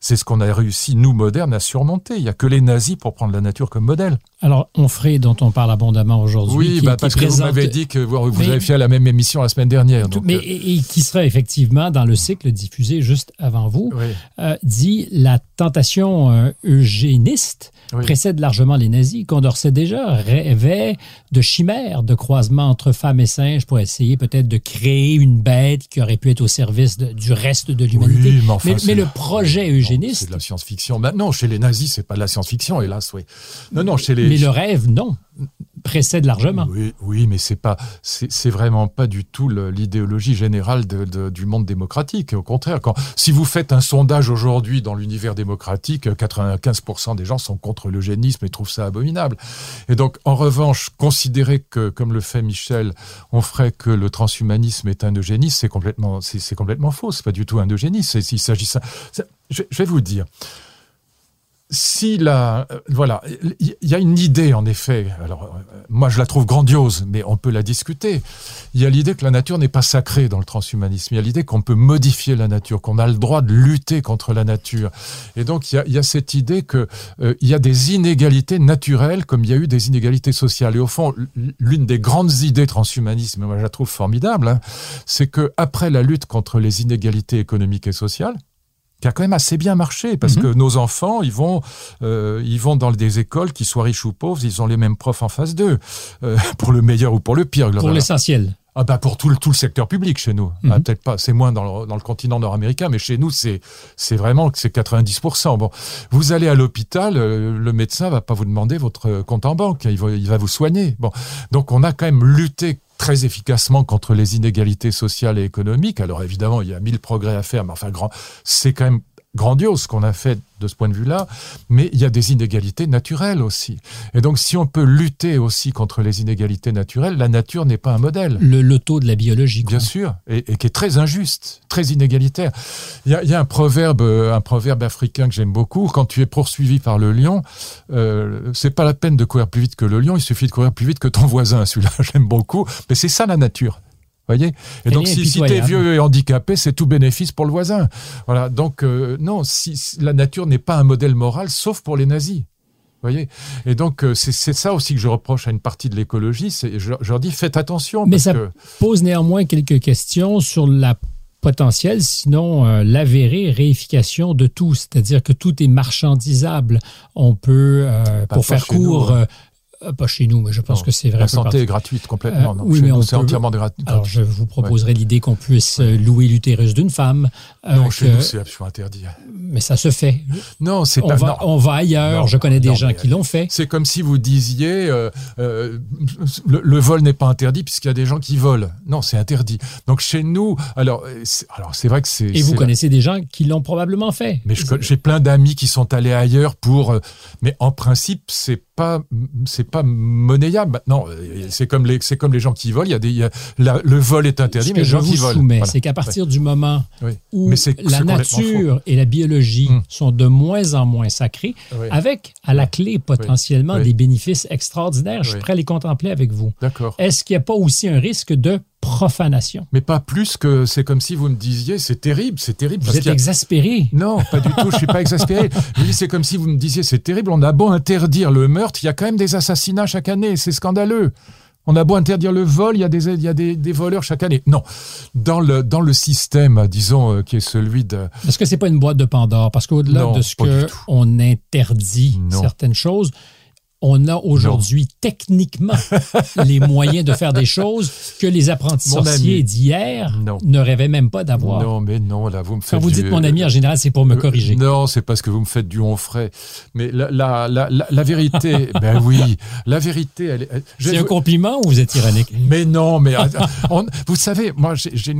c'est ce qu'on a réussi, nous, modernes, à surmonter. Il n'y a que les nazis pour prendre la nature comme modèle. Alors, Onfray, dont on parle abondamment aujourd'hui. Oui, bah, parce que vous m'avez dit que vous, avez fait la même émission la semaine dernière. mais euh, et, qui serait effectivement dans le cycle diffusé juste avant vous, euh, dit la tentation euh, eugéniste précède largement les nazis. Condorcet déjà rêvait de chimères, de croisements entre femmes et singes pour essayer peut-être de créer une bête qui aurait pu être au service du reste de l'humanité. mais, le projet eugéniste... C'est de la science-fiction. Non, chez les nazis, c'est pas de la science-fiction, hélas, oui. Non, non, chez les mais le rêve, non précède largement. Oui, oui mais c'est pas, c'est vraiment pas du tout l'idéologie générale de, du monde démocratique. Au contraire, quand, si vous faites un sondage aujourd'hui dans l'univers démocratique, 95% des gens sont contre l'eugénisme et trouvent ça abominable. Et donc, en revanche, considérer que, comme le fait Michel, on ferait que le transhumanisme est un eugénisme, c'est complètement, c'est complètement faux. C'est pas du tout un eugénisme. Il s'agit ça. Je, je vais vous dire si la, euh, voilà, il y, a une idée en effet. Alors, euh, moi, je la trouve grandiose, mais on peut la discuter. Il y a l'idée que la nature n'est pas sacrée dans le transhumanisme. Il y a l'idée qu'on peut modifier la nature, qu'on a le droit de lutter contre la nature. Et donc, il y a, il y a cette idée que euh, il y a des inégalités naturelles, comme il y a eu des inégalités sociales. Et au fond, l'une des grandes idées transhumanisme, moi, je la trouve formidable, hein, c'est que après la lutte contre les inégalités économiques et sociales, qui a quand même assez bien marché parce mhm. que nos enfants, ils vont, euh, ils vont dans des écoles qui soient riches ou pauvres, ils ont les mêmes profs en face d'eux, euh, pour le meilleur ou pour le pire. Pour l'essentiel. Ah bah pour tout le, tout le secteur public chez nous. Ah, mhm. Peut-être pas, c'est moins dans le, dans le continent nord-américain, mais chez nous, c'est, vraiment c'est 90%. Bon, vous allez à l'hôpital, euh, le médecin va pas vous demander votre compte en banque, il va, il va vous soigner. Bon, donc on a quand même lutté très efficacement contre les inégalités sociales et économiques. Alors évidemment, il y a mille progrès à faire, mais enfin, grand, c'est quand même grandiose qu'on a fait de ce point de vue-là, mais il y a des inégalités naturelles aussi. Et donc, si on peut lutter aussi contre les inégalités naturelles, la nature n'est pas un modèle. Le loto de la biologie. Bien sûr, et, qui est très injuste, très inégalitaire. Il y a, un proverbe, un proverbe africain que j'aime beaucoup. Quand tu es poursuivi par le lion, euh, c'est pas la peine de courir plus vite que le lion. Il suffit de courir plus vite que ton voisin. Celui-là, j'aime beaucoup. Mais c'est ça la nature voyez Et donc, si, si tu es vieux et handicapé, c'est tout bénéfice pour le voisin. Voilà. Donc, euh, non, si, la nature n'est pas un modèle moral, sauf pour les nazis. Voyez Et donc, euh, c'est ça aussi que je reproche à une partie de l'écologie. Je, je leur dis, faites attention. Mais ça pose néanmoins quelques questions sur la potentielle, sinon euh, l'avérée réification de tout, c'est-à-dire que tout est marchandisable. On peut, pour faire court, hein. Euh, pas chez nous, mais je pense que c'est vrai. La santé est gratuite complètement. Euh, oui, mais on c'est entièrement gratuit. Alors, je vous proposerai l'idée qu'on puisse euh, louer l'utérus d'une femme. Non, chez nous, c'est absolument interdit. Mais ça se fait. Non, c'est pas. Va, On va ailleurs. je connais des gens qui l'ont fait. C'est comme si vous disiez le, vol n'est pas interdit puisqu'il y a des gens qui volent. Non, c'est interdit. Donc chez nous, alors, alors c'est vrai que c'est. Et vous connaissez des gens qui l'ont probablement fait. Mais j'ai plein d'amis qui sont allés ailleurs pour. mais en principe, c'est pas c'est pas monnayable. Maintenant c'est comme les c'est comme les gens qui volent. Il y a des le vol est interdit mais les gens qui volent. c'est qu'à partir du moment où la nature et la biologie hum. sont de moins en moins sacrées avec à la clé potentiellement des bénéfices extraordinaires. Je suis prêt à les contempler avec vous. D'accord. Est-ce qu'il n'y a pas aussi un risque de profanation. Mais pas plus que c'est comme si vous me disiez c'est terrible, c'est terrible. Vous êtes exaspéré. Non, pas du tout, je suis pas exaspéré. Je dis c'est comme si vous me disiez c'est terrible, on a beau interdire le meurtre, il y a quand même des assassinats chaque année, c'est scandaleux. On a beau interdire le vol, il y a des, il y a des, voleurs chaque année. Non, dans le, dans le système, disons, euh, qui est celui de... Est-ce que c'est pas une boîte de Pandore? Parce qu'au-delà de ce qu'on interdit certaines choses, on a aujourd'hui techniquement les moyens de faire des choses que les apprentis sorciers d'hier ne rêvaient même pas d'avoir. Non, mais non, là, vous me faites. Quand vous dites mon ami, en général, c'est pour me euh, corriger. non, c'est parce que vous me faites du on frais. Mais la, la, la, la vérité, ben oui, la vérité, elle, c'est un compliment ou vous êtes ironique? Mais non, mais vous savez, moi, j'ai,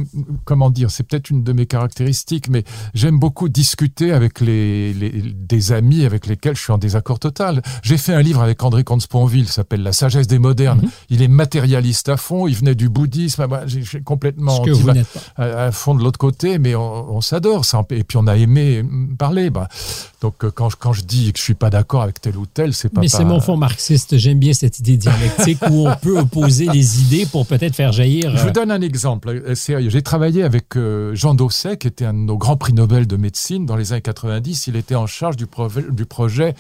comment dire, c'est peut-être une de mes caractéristiques, mais j'aime beaucoup discuter avec les, les, des amis avec lesquels je suis en désaccord total. J'ai fait un livre avec André Comte-Sponville, s'appelle La sagesse des modernes. Mhm. Il est matérialiste à fond, il venait du bouddhisme. J'ai complètement à, fond de l'autre côté, mais on, s'adore. Et puis on a aimé parler. Bah. Donc euh, quand je, quand je dis que je suis pas d'accord avec tel ou tel, c'est pas. Mais c'est mon fond marxiste. J'aime bien cette idée dialectique où on peut opposer les idées pour peut-être faire jaillir. Je vous euh, donne un exemple euh, sérieux. J'ai travaillé avec Jean Dosset, qui était un de nos grands prix Nobel de médecine dans les années 90. Il était en charge du, du projet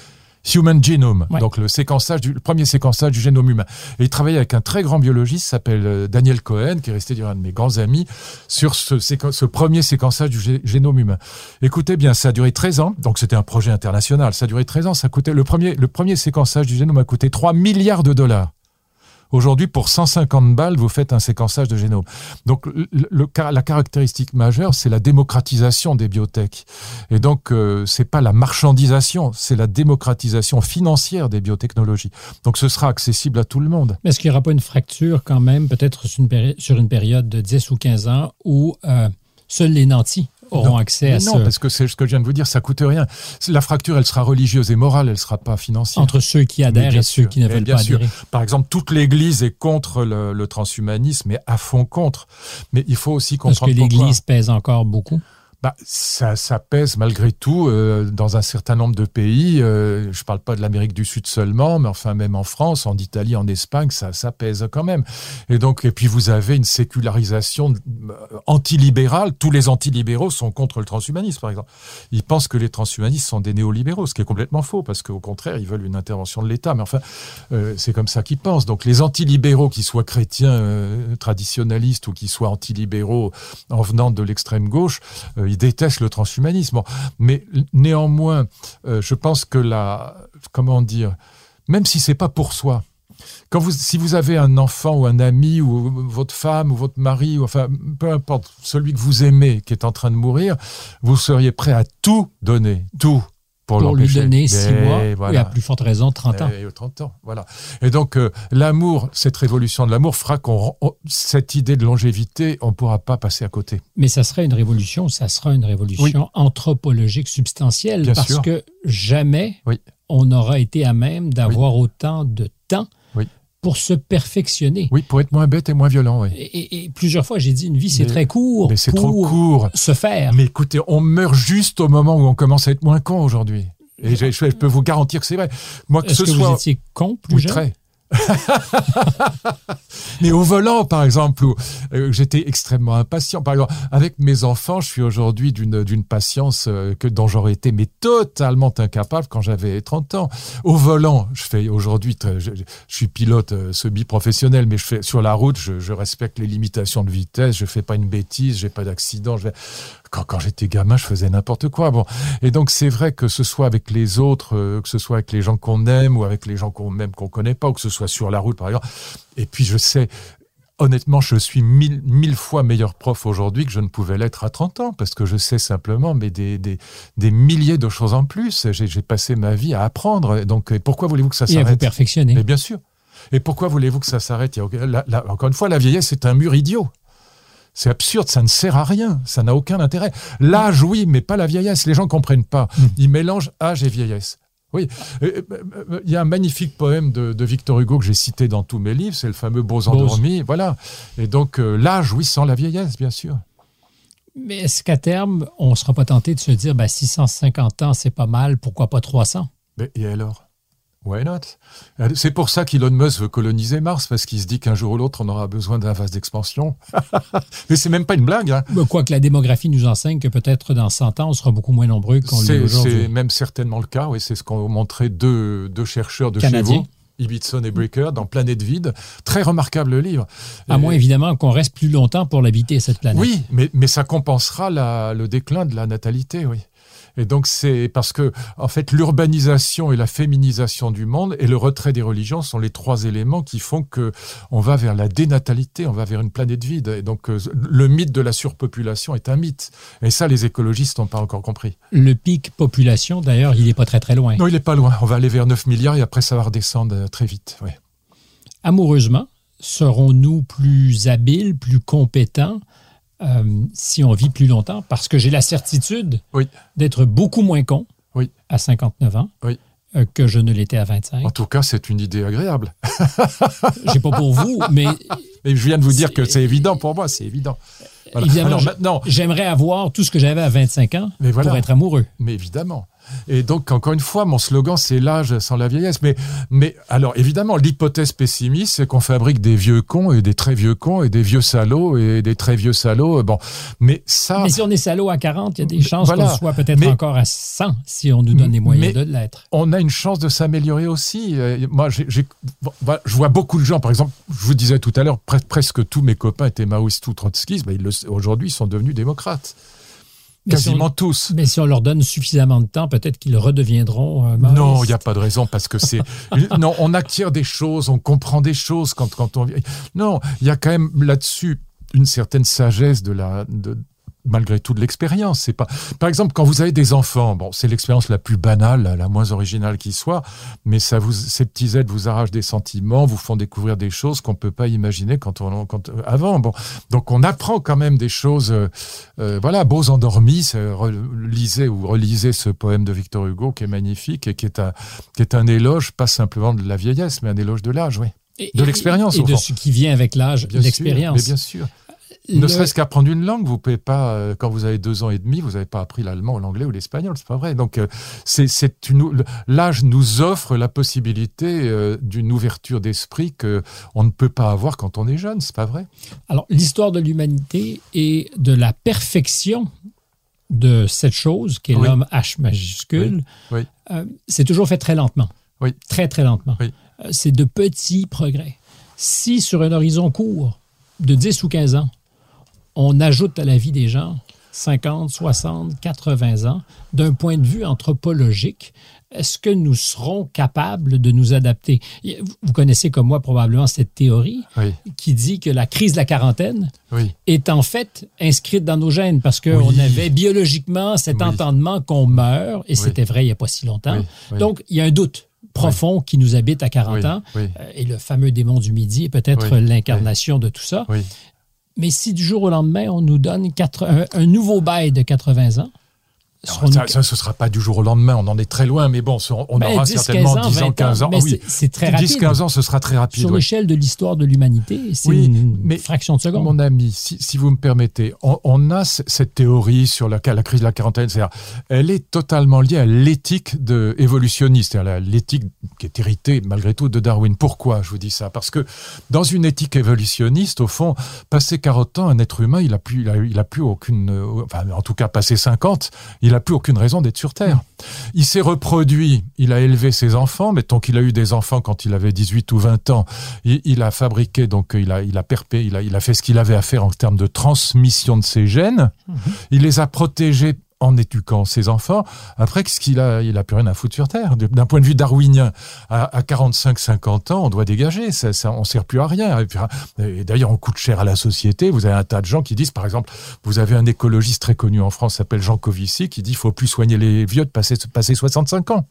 Human Genome, donc le séquençage du premier séquençage du génome humain. Et il travaillait avec un très grand biologiste, s'appelle euh, Daniel Cohen, qui est resté un de mes grands amis, sur ce, ce premier séquençage du génome humain. Écoutez bien, ça a duré 13 ans, donc c'était un projet international. Ça a duré 13 ans, ça coûtait le premier le premier séquençage du génome a coûté 3 milliards de dollars. Aujourd'hui, pour 150 balles, vous faites un séquençage de génome. Donc, la caractéristique majeure, c'est la démocratisation des biotech. Et donc, euh, c'est pas la marchandisation, c'est la démocratisation financière des biotechnologies. Donc, ce sera accessible à tout le monde. Mais est-ce qu'il n'y aura pas une fracture quand même, peut-être sur une, période de 10 ou 15 ans, où euh, seuls les nantis auront accès à non, parce que c'est ce que je viens de vous dire, ça coûte rien. La fracture, elle sera religieuse et morale, elle sera pas financière. Entre ceux qui adhèrent et ceux qui ne veulent pas adhérer. Par exemple, toute l'Église est contre le, transhumanisme, et à fond contre. Mais il faut aussi comprendre Parce que l'Église pèse encore beaucoup bah, ça, pèse malgré tout euh, dans un certain nombre de pays. Euh, je ne parle pas de l'Amérique du Sud seulement, mais enfin même en France, en Italie, en Espagne, ça, ça pèse quand même. Et donc, et puis vous avez une sécularisation euh, antilibérale. Tous les antilibéraux sont contre le transhumanisme, par exemple. Ils pensent que les transhumanistes sont des néolibéraux, ce qui est complètement faux, parce qu'au contraire, ils veulent une intervention de l'État. Mais enfin, c'est comme ça qu'ils pensent. Donc les antilibéraux, qu'ils soient chrétiens traditionnalistes ou qu'ils soient antilibéraux en venant de l'extrême gauche, ils détestent le transhumanisme. Mais néanmoins, euh, je pense que la, comment dire, même si c'est pas pour soi, quand vous, si vous avez un enfant ou un ami ou votre femme ou votre mari, ou enfin peu importe, celui que vous aimez qui est en train de mourir, vous seriez prêt à tout donner, tout pour, lui donner six mois, et à plus forte raison 30 ans. Et 30 ans, voilà. Et donc euh, l'amour, cette révolution de l'amour fera qu'on cette idée de longévité, on ne pourra pas passer à côté. Mais ça serait une révolution, ça sera une révolution anthropologique substantielle parce que jamais on n'aura été à même d'avoir autant de temps pour se perfectionner. Oui, pour être moins bête et moins violent. Oui. Et, plusieurs fois, j'ai dit, une vie, c'est très court. Mais c'est trop court. Se faire. Mais écoutez, on meurt juste au moment où on commence à être moins con aujourd'hui. Et je, peux vous garantir que c'est vrai. Moi, que ce que soit. Vous étiez con plus jeune très. mais au volant, par exemple, où euh, j'étais extrêmement impatient. Par exemple, avec mes enfants, je suis aujourd'hui d'une, patience euh, que dont j'aurais été mais totalement incapable quand j'avais 30 ans. Au volant, je fais aujourd'hui, je, suis pilote euh, semi-professionnel, mais je fais sur la route, je, respecte les limitations de vitesse, je fais pas une bêtise, j'ai pas d'accident. Quand, j'étais gamin, je faisais n'importe quoi. Bon, et donc c'est vrai que ce soit avec les autres, que ce soit avec les gens qu'on aime ou avec les gens qu'on même qu'on connaît pas, ou que ce soit sur la route par exemple. Et puis je sais, honnêtement, je suis mille, mille fois meilleur prof aujourd'hui que je ne pouvais l'être à 30 ans, parce que je sais simplement mais des, des, des milliers de choses en plus. J'ai passé ma vie à apprendre. Donc pourquoi voulez-vous que ça s'arrête Et à vous perfectionner. Mais bien sûr. Et pourquoi voulez-vous que ça s'arrête? Encore une fois, la vieillesse, c'est un mur idiot. C'est absurde, ça ne sert à rien, ça n'a aucun intérêt. L'âge, oui, mais pas la vieillesse. Les gens ne comprennent pas. Hmm. Ils mélangent âge et vieillesse. Oui, euh, euh, euh, il y a un magnifique poème de, Victor Hugo que j'ai cité dans tous mes livres, c'est le fameux Beaux endormis. Voilà. Et donc, l'âge, oui, sans la vieillesse, bien sûr. Mais est-ce qu'à terme, on ne sera pas tenté de se dire, bah, 650 ans, c'est pas mal, pourquoi pas 300 Mais et alors? Why not? C'est pour ça qu'Elon Musk veut coloniser Mars, parce qu'il se dit qu'un jour ou l'autre, on aura besoin d'un vase d'expansion. Mais c'est même pas une blague. Hein. Quoique la démographie nous enseigne que peut-être dans 100 ans, on sera beaucoup moins nombreux qu'on l'est aujourd'hui. C'est même certainement le cas, oui. C'est ce qu'ont montré deux, deux chercheurs de chez vous. Ibitson et Breaker dans Planète Vide. Très remarquable livre. À moins évidemment qu'on reste plus longtemps pour l'habiter, cette planète. Oui, mais, mais ça compensera la, le déclin de la natalité, oui. Et donc c'est parce que en fait l'urbanisation et la féminisation du monde et le retrait des religions sont les trois éléments qui font que on va vers la dénatalité, on va vers une planète vide. Et donc euh, le mythe de la surpopulation est un mythe. Et ça les écologistes n'ont pas encore compris. Le pic population d'ailleurs, il n'est pas très très loin. Non, il n'est pas loin. On va aller vers 9 milliards et après ça va redescendre euh, très vite. Ouais. Amoureusement, serons-nous plus habiles, plus compétents euh, si on vit plus longtemps? Parce que j'ai la certitude Oui. d'être beaucoup moins con Oui. à 59 ans Oui. euh, que je ne l'étais à 25. En tout cas, c'est une idée agréable. J'ai pas pour vous, mais Et je viens de vous dire que c'est évident pour moi, c'est évident. Voilà. évidemment, Alors je- maintenant, j'aimerais avoir tout ce que j'avais à 25 ans Mais voilà. pour être amoureux. Mais évidemment. Et donc, encore une fois, mon slogan, c'est l'âge sans la vieillesse. Mais, mais alors, évidemment, l'hypothèse pessimiste, c'est qu'on fabrique des vieux cons et des très vieux cons et des vieux salauds et des très vieux salauds. Bon, mais ça, Mais si on est salaud à 40, il y a des chances Voilà. qu'on soit peut-être encore à 100 si on nous donne les moyens de l'être. on a une chance de s'améliorer aussi. Euh, Moi, bah, je vois beaucoup de gens, par exemple, je vous disais tout à l'heure, pre- presque tous mes copains étaient maoïstes ou trotskistes. Le- aujourd'hui, ils sont devenus démocrates. Si Quasiment on- tous. Mais si on leur donne suffisamment de temps, peut-être qu'ils redeviendront euh, Non, il n'y a pas de raison parce que c'est. non, on acquiert des choses, on comprend des choses quand, quand on. Non, il y a quand même là-dessus une certaine sagesse de la. De, malgré tout de l'expérience. C'est pas. Par exemple, quand vous avez des enfants, bon, c'est l'expérience la plus banale, la, moins originale qui soit, mais ça vous, ces petits êtres vous arrachent des sentiments, vous font découvrir des choses qu'on peut pas imaginer quand on, quand avant. Bon, donc on apprend quand même des choses. euh, euh, voilà, beaux endormis. re- Lisez ou relisez ce poème de Victor Hugo qui est magnifique et qui est un, qui est un éloge, pas simplement de la vieillesse, mais un éloge de l'âge, oui. Et- de et- l'expérience, Et, au de fond. ce qui vient avec l'âge, l'expérience. Bien sûr. Ne serait-ce qu'apprendre une langue, vous pouvez pas, euh, quand vous avez deux ans et demi, vous n'avez pas appris l'allemand ou l'anglais ou l'espagnol, c'est pas vrai. Donc, euh, c'est, une, l'âge nous offre la possibilité euh, d'une ouverture d'esprit que on ne peut pas avoir quand on est jeune, c'est pas vrai. Alors, l'histoire de l'humanité et de la perfection de cette chose qui est Oui. l'homme H majuscule, Oui, oui. c'est toujours fait très lentement. Oui. Très, très lentement. C'est de petits progrès. Si sur un horizon court de 10 ou 15 ans, on ajoute à la vie des gens 50, 60, 80 ans, d'un point de vue anthropologique, est-ce que nous serons capables de nous adapter? Vous connaissez comme moi probablement cette théorie Oui, qui dit que la crise de la quarantaine oui, est en fait inscrite dans nos gènes parce qu'on Oui. avait biologiquement cet entendement qu'on meurt, et c'était vrai il n'y a pas si longtemps. Donc, il y a un doute profond qui nous habite à 40 oui, ans. Euh, Et le fameux démon du midi est peut-être l'incarnation de tout ça. Mais si du jour au lendemain, on nous donne un nouveau bail de 80 ans, Ça, ça, ce sera pas du jour au lendemain, on en est très loin, mais bon, on Ben, aura 10, 15 certainement ans, 10 ans, 20 15 ans. Ah oui, c'est- très rapide. 10-15 ans, ce sera très rapide. sur oui. l'échelle de l'histoire de l'humanité, c'est Oui, une mais fraction de seconde. Mon ami, si, si vous me permettez, on, on a cette théorie sur la, la crise de la quarantaine, c'est-à-dire, elle est totalement liée à l'éthique de, évolutionniste, c'est-à-dire la- l'éthique qui est héritée malgré tout de Darwin. Pourquoi je vous dis ça? Parce que dans une éthique évolutionniste, au fond, passé 40 ans, un être humain, il a plus, il a, il a plus aucune, euh, enfin, en tout cas, passé 50, il a plus aucune raison d'être sur Terre. Il s'est reproduit, il a élevé ses enfants, mettons qu'il a eu des enfants quand il avait 18 ou 20 ans, il, il a fabriqué, donc il a, il a perpé, il a, il a fait ce qu'il avait à faire en termes de transmission de ses gènes, il les a protégés en éduquant ses enfants. Après, qu'est-ce qu'il a? Il a plus rien à foutre sur Terre. D'un point de vue darwinien, à, à 45-50 ans, on doit dégager. Ça, ça, on sert plus à rien. Et d'ailleurs, on coûte cher à la société. Vous avez un tas de gens qui disent, par exemple, vous avez un écologiste très connu en France, s'appelle Jean Covici, qui dit, il faut plus soigner les vieux de passer, passer 65 ans.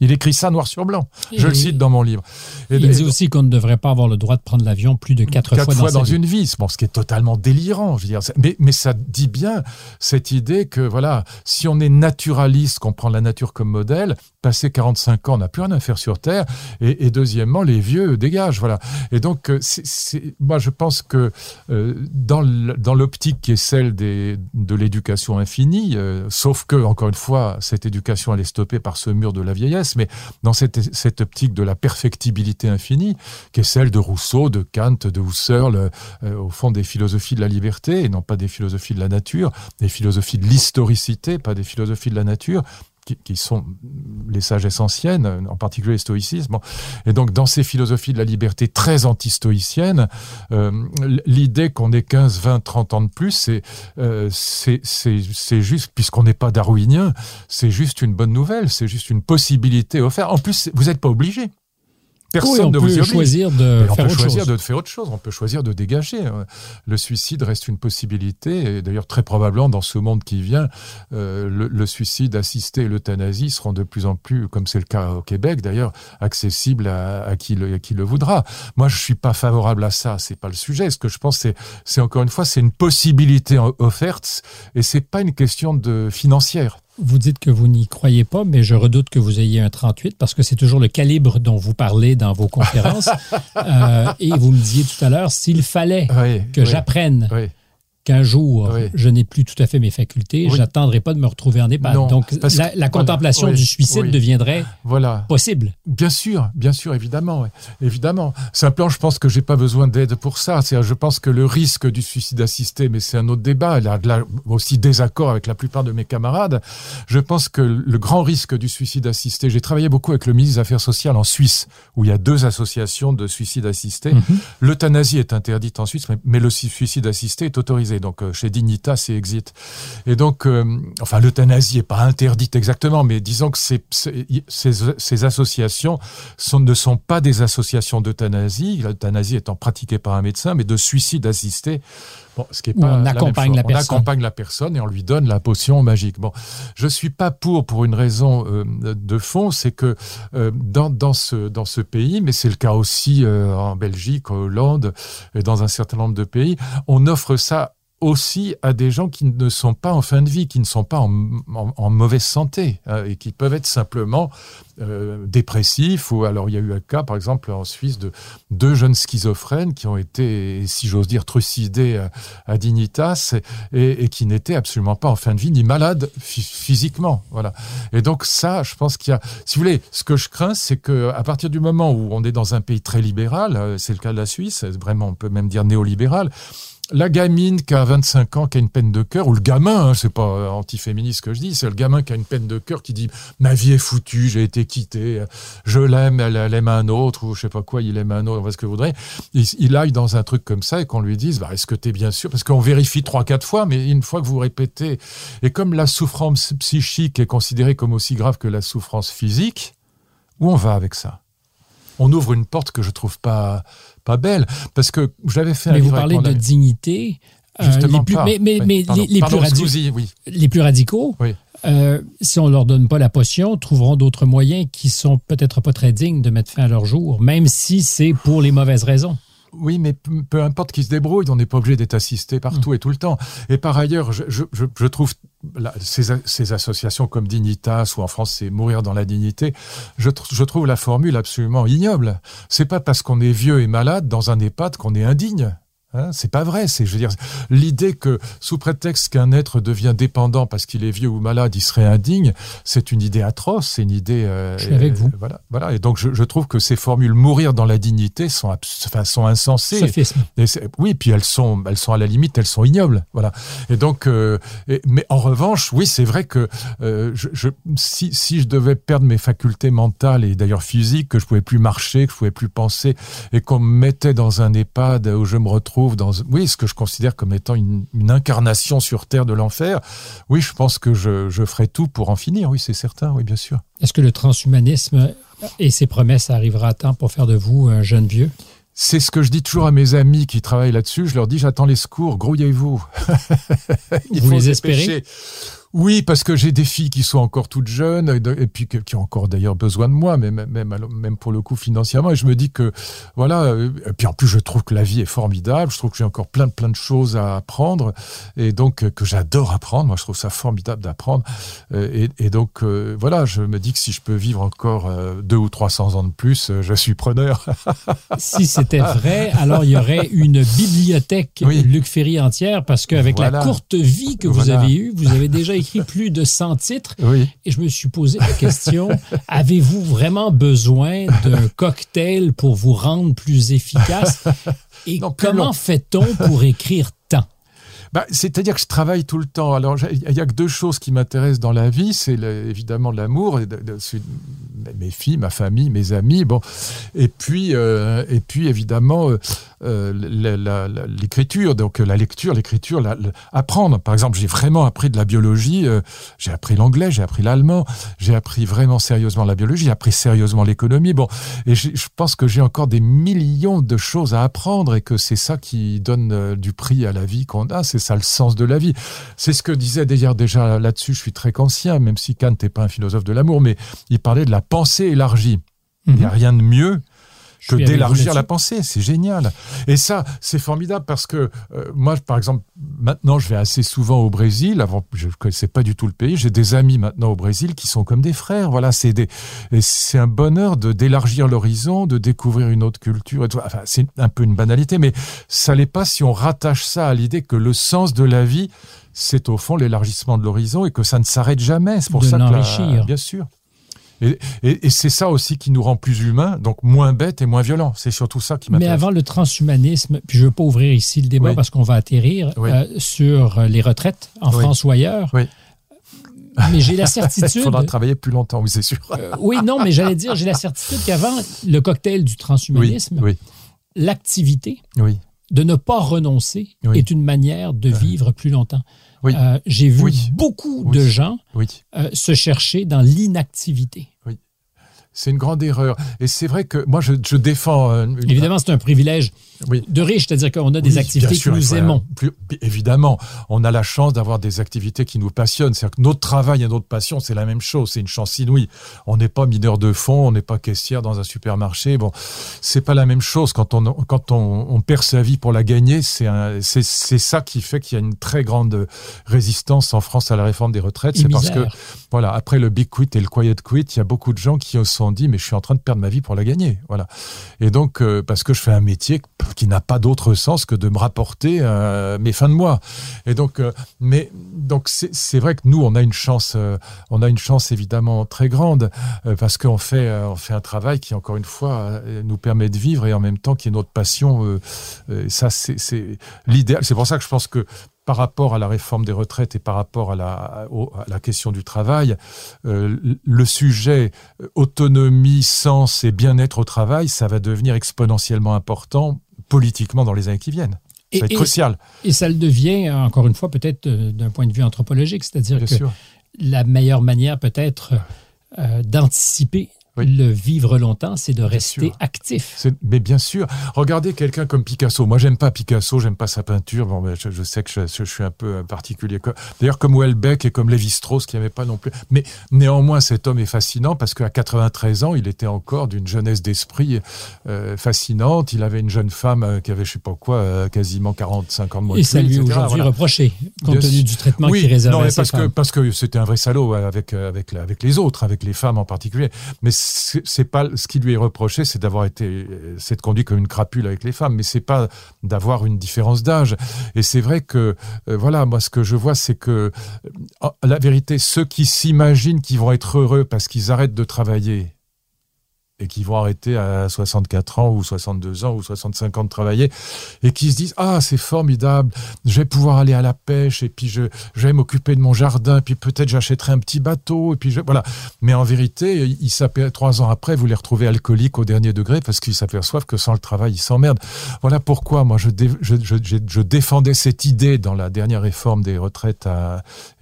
Il écrit ça noir sur blanc. Je le cite dans mon livre. Et- Il dit aussi qu'on ne devrait pas avoir le droit de prendre l'avion plus de quatre, quatre fois, fois, dans, sa vie. une vie, bon, ce qui est totalement délirant. Je veux dire, mais, mais ça dit bien cette idée que voilà, si on est naturaliste, qu'on prend la nature comme modèle, passer 45 ans, on n'a plus rien à faire sur Terre. Et, et deuxièmement, les vieux dégagent, voilà. Et donc, euh, moi, je pense que euh, dans dans l'optique qui est celle des, de l'éducation infinie, euh, sauf que encore une fois, cette éducation elle est stoppée par ce mur de la vieillesse, mais dans cette, optique de la perfectibilité infinie, qui est celle de Rousseau, de Kant, de Husserl, euh, euh, au fond des philosophies de la liberté, et non pas des philosophies de la nature, des philosophies de l'historicité, pas des philosophies de la nature, qui, sont les sagesses anciennes, en particulier le stoïcisme. Et donc, dans ces philosophies de la liberté très anti-stoïciennes, euh, l'idée qu'on ait 15, 20, 30 ans de plus, euh, c'est c'est juste, puisqu'on n'est pas darwinien, c'est juste une bonne nouvelle, c'est juste une possibilité offerte. En plus, vous n'êtes pas obligé. Personne ne vous choisir de on faire peut autre choisir chose. de faire autre chose. On peut choisir de dégager. Le suicide reste une possibilité. Et d'ailleurs, très probablement, dans ce monde qui vient, euh, le, le, suicide assisté et l'euthanasie seront de plus en plus, comme c'est le cas au Québec d'ailleurs, accessibles à, à, qui le, à qui le voudra. Moi, je suis pas favorable à ça. C'est pas le sujet. Ce que je pense, c'est, c'est encore une fois, c'est une possibilité offerte et c'est pas une question de financière. Vous dites que vous n'y croyez pas, mais je redoute que vous ayez un 38 parce que c'est toujours le calibre dont vous parlez dans vos conférences. euh, et vous me disiez tout à l'heure, s'il fallait oui, que oui, j'apprenne oui. Qu'un jour Oui. je n'ai plus tout à fait mes facultés, Oui. j'attendrai pas de me retrouver en EHPAD. Non, Donc la, contemplation du suicide deviendrait Voilà. possible. Bien sûr, bien sûr, évidemment, évidemment. Simplement, je pense que j'ai pas besoin d'aide pour ça. Je pense que le risque du suicide assisté, mais c'est un autre débat. Là, là aussi désaccord avec la plupart de mes camarades. Je pense que le grand risque du suicide assisté. J'ai travaillé beaucoup avec le ministre des Affaires sociales en Suisse, où il y a deux associations de suicide assisté. Mhm. L'euthanasie est interdite en Suisse, mais le suicide assisté est autorisé. Donc euh, chez Dignitas et Exit. Et donc, euh, enfin, l'euthanasie est pas interdite exactement, mais disons que ces, ces, ces, ces associations sont, ne sont pas des associations d'euthanasie, l'euthanasie étant pratiquée par un médecin, mais de suicide assisté. Bon, ce qui est pas on la accompagne la on personne. accompagne la personne et on lui donne la potion magique. Bon, je suis pas pour pour une raison euh, de fond, c'est que euh, dans, dans ce dans ce pays, mais c'est le cas aussi euh, en Belgique, en Hollande et dans un certain nombre de pays, on offre ça aussi à des gens qui ne sont pas en fin de vie, qui ne sont pas en, en, mauvaise santé hein, et qui peuvent être simplement euh, dépressifs. Ou alors il y a eu un cas, par exemple, en Suisse, de deux jeunes schizophrènes qui ont été, si j'ose dire, trucidés à, Dignitas et, et qui n'étaient absolument pas en fin de vie ni malades physiquement. Voilà. Et donc ça, je pense qu'il y a, si vous voulez, ce que je crains, c'est que à partir du moment où on est dans un pays très libéral, euh, c'est le cas de la Suisse, vraiment, on peut même dire néolibéral la gamine qui a 25 ans, qui a une peine de cœur, ou le gamin, hein, c'est pas antiféministe que je dis, c'est le gamin qui a une peine de cœur qui dit ma vie est foutue, j'ai été quitté, je l'aime, elle, aime un autre, ou je sais pas quoi, il aime un autre, voilà ce que vous voudrez? Il, il aille dans un truc comme ça et qu'on lui dise bah, est-ce que tu bien sûr? Parce qu'on vérifie trois, quatre fois, mais une fois que vous répétez, et comme la souffrance psychique est considérée comme aussi grave que la souffrance physique, où on va avec ça? On ouvre une porte que je trouve pas pas belle parce que j'avais fait mais un vous livre parlez de dignité Justement euh, les plus, mais, mais, mais pardon, les, les, pardon, plus excusez, oui. les plus radicaux oui. euh, si on leur donne pas la potion trouveront d'autres moyens qui sont peut-être pas très dignes de mettre fin à leur jour même si c'est pour les mauvaises raisons oui, mais peu importe qui se débrouille, on n'est pas obligé d'être assisté partout et tout le temps. Et par ailleurs, je, trouve ces, associations comme Dignitas, ou en France c'est Mourir dans la dignité, je, je trouve la formule absolument ignoble. C'est pas parce qu'on est vieux et malade dans un EHPAD qu'on est indigne. Hein, c'est pas vrai. C'est, je veux dire, l'idée que sous prétexte qu'un être devient dépendant parce qu'il est vieux ou malade, il serait indigne, c'est une idée atroce. C'est une idée. Euh, je suis avec vous. Voilà, voilà. Et donc, je, je, trouve que ces formules "mourir dans la dignité" sont, enfin, sont insensées. Sophisme. Et oui, puis elles sont, elles sont à la limite, elles sont ignobles. Voilà. Et donc, euh, et, mais en revanche, oui, c'est vrai que euh, je, je, si, si je devais perdre mes facultés mentales et d'ailleurs physiques, que je pouvais plus marcher, que je pouvais plus penser, et qu'on me mettait dans un EHPAD où je me retrouve dans oui ce que je considère comme étant une, une incarnation sur terre de l'enfer. Oui je pense que je, je, ferai tout pour en finir. Oui c'est certain. Oui bien sûr. Est-ce que le transhumanisme et ses promesses arrivera à temps pour faire de vous un jeune vieux? C'est ce que je dis toujours à mes amis qui travaillent là-dessus. Je leur dis j'attends les secours, grouillez-vous. vous les espérez? Oui, parce que j'ai des filles qui sont encore toutes jeunes et puis qui ont encore d'ailleurs besoin de moi, même, même, même pour le coup financièrement. Et je me dis que, voilà, et puis en plus je trouve que la vie est formidable, je trouve que j'ai encore plein, plein de choses à apprendre et donc que j'adore apprendre. Moi, je trouve ça formidable d'apprendre. Et, et, donc, euh, voilà, je me dis que si je peux vivre encore euh, deux ou trois cents ans de plus, je suis preneur. si c'était vrai, alors il y aurait une bibliothèque oui. Luc Ferry entière parce qu'avec voilà. la courte vie que vous avez eue, vous avez déjà écrit plus de 100 titres. Oui. Et je me suis posé la question, avez-vous vraiment besoin d'un cocktail pour vous rendre plus efficace? Et non, comment fait-on pour écrire? Bah, C'est-à-dire que je travaille tout le temps. Alors, il n'y a que deux choses qui m'intéressent dans la vie. C'est évidemment l'amour, mes filles, ma famille, mes amis. Bon. Et, puis, euh, et puis, évidemment, euh, euh, l'écriture. Donc, la lecture, l'écriture, apprendre. Par exemple, j'ai vraiment appris de la biologie. j'ai appris l'anglais, j'ai appris l'allemand. J'ai appris vraiment sérieusement la biologie. J'ai appris sérieusement l'économie. Bon. Et je pense que j'ai encore des millions de choses à apprendre et que c'est ça qui donne du prix à la vie qu'on a c'est ça le sens de la vie. C'est ce que disait d'ailleurs déjà là-dessus, je suis très conscient, même si Kant n'est pas un philosophe de l'amour, mais il parlait de la pensée élargie. Il n'y a mhm. rien de mieux que d'élargir la pensée. C'est génial. Et ça, c'est formidable parce que euh, moi, par exemple, maintenant, je vais assez souvent au Brésil. Avant, je ne connaissais pas du tout le pays. J'ai des amis maintenant au Brésil qui sont comme des frères. Voilà, c'est des, c'est un bonheur de d'élargir l'horizon, de découvrir une autre culture. Et Enfin, c'est un peu une banalité, mais ça l'est pas si on rattache ça à l'idée que le sens de la vie, c'est au fond l'élargissement de l'horizon et que ça ne s'arrête jamais. C'est pour ça que, bien sûr. Et, c'est ça aussi qui nous rend plus humains, donc moins bêtes et moins violents. C'est surtout ça qui m'intéresse. Mais avant le transhumanisme, puis je ne veux pas ouvrir ici le débat parce qu'on va atterrir euh, sur les retraites en France ou ailleurs. Oui. Mais j'ai la certitude. Il faudra travailler plus longtemps, oui, c'est sûr. Euh, oui, non, mais j'allais dire, j'ai la certitude qu'avant le cocktail du transhumanisme, l'activité de ne pas renoncer est une manière de vivre plus longtemps. Euh, j'ai vu beaucoup de gens euh, se chercher dans l'inactivité. C'est une grande erreur. Et c'est vrai que moi, je, défends. Euh, Évidemment, c'est un privilège de riche, c'est-à-dire qu'on a des activités que nous aimons. Plus, évidemment, on a la chance d'avoir des activités qui nous passionnent. C'est-à-dire que notre travail et notre passion, c'est la même chose. C'est une chance inouïe. On n'est pas mineur de fonds, on n'est pas caissière dans un supermarché. Bon, c'est pas la même chose. Quand on, quand on, on perd sa vie pour la gagner, c'est ça qui fait qu'il y a une très grande résistance en France à la réforme des retraites. C'est parce que, voilà, après le big quit et le quiet quit, il y a beaucoup de gens qui sont dit mais je suis en train de perdre ma vie pour la gagner. Voilà. Et donc euh, parce que je fais un métier qui n'a pas d'autre sens que de me rapporter euh, mes fins de mois. Et donc euh, mais donc c'est vrai que nous on a une chance on a une chance évidemment très grande parce qu'on fait on fait un travail qui encore une fois nous permet de vivre et en même temps qui est notre passion ça c'est l'idéal. C'est pour ça que je pense que par rapport à la réforme des retraites et par rapport à la, la question du travail, euh, le sujet euh, autonomie, sens et bien-être au travail, ça va devenir exponentiellement important politiquement dans les années qui viennent. Ça va être crucial. Et ça le devient, encore une fois, peut-être euh, d'un point de vue anthropologique, c'est-à-dire que la meilleure manière peut-être d'anticiper le vivre longtemps, c'est de rester actif. Mais bien sûr. Regardez quelqu'un comme Picasso. Moi, j'aime pas Picasso, j'aime pas sa peinture. Bon, mais je, sais que je, suis un peu particulier. D'ailleurs, comme Welbeck et comme Lévi-Strauss, qui n'aimait pas non plus. Mais néanmoins, cet homme est fascinant parce qu'à 93 ans, il était encore d'une jeunesse d'esprit euh, fascinante. Il avait une jeune femme euh, qui avait, je sais pas quoi, euh, quasiment 45 ans de moins. Et ça lui aujourd'hui reproché, compte tenu du traitement qu'il réservait non, parce que, parce que c'était un vrai salaud avec, avec, avec les autres, avec les femmes en particulier. Mais c'est pas ce qui lui est reproché, c'est d'avoir été, c'est de conduit comme une crapule avec les femmes, mais c'est pas d'avoir une différence d'âge. Et c'est vrai que, euh, voilà, moi ce que je vois, c'est que euh, la vérité, ceux qui s'imaginent qu'ils vont être heureux parce qu'ils arrêtent de travailler et qui vont arrêter à 64 ans ou 62 ans ou 65 ans de travailler et qui se disent ah c'est formidable je vais pouvoir aller à la pêche et puis je, vais m'occuper de mon jardin puis peut-être j'achèterai un petit bateau et puis voilà mais en vérité ils trois ans après vous les retrouvez alcooliques au dernier degré parce qu'ils s'aperçoivent que sans le travail ils s'emmerdent. Voilà pourquoi moi je, défendais cette idée dans la dernière réforme des retraites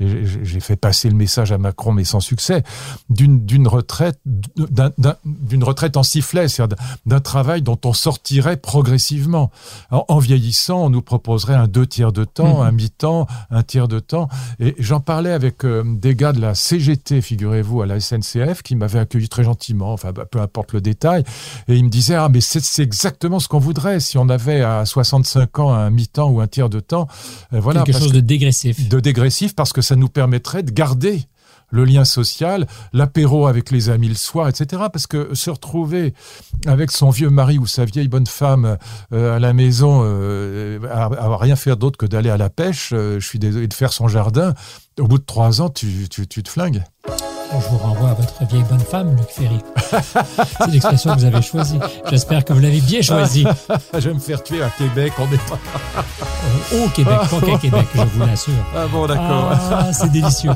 j'ai fait passer le message à Macron mais sans succès d'une retraite d'une retraite en sifflet, c'est-à-dire d'un travail dont on sortirait progressivement. en vieillissant, on nous proposerait un deux tiers de temps, mhm. un mi-temps, un tiers de temps. Et j'en parlais avec euh, des gars de la CGT, figurez-vous, à la SNCF, qui m'avaient accueilli très gentiment, enfin bah, peu importe le détail. Et ils me disaient, ah mais c'est exactement ce qu'on voudrait si on avait à 65 ans un mi-temps ou un tiers de temps. Euh, voilà, Quelque chose de dégressif. De dégressif parce que ça nous permettrait de garder le lien social, l'apéro avec les amis le soir, etc. Parce que se retrouver avec son vieux mari ou sa vieille bonne femme euh, à la maison, euh, à, rien faire d'autre que d'aller à la pêche, euh, je suis désolé, de faire son jardin, au bout de trois ans, tu, tu, tu te flingues. Je vous renvoie à votre vieille bonne femme, Luc Ferry. C'est l'expression que vous avez choisie. J'espère que vous l'avez bien choisie. je vais me faire tuer à Québec, on n'est pas. Au Québec, pas qu'à Québec, je vous l'assure. Ah bon, d'accord. Ah, c'est délicieux.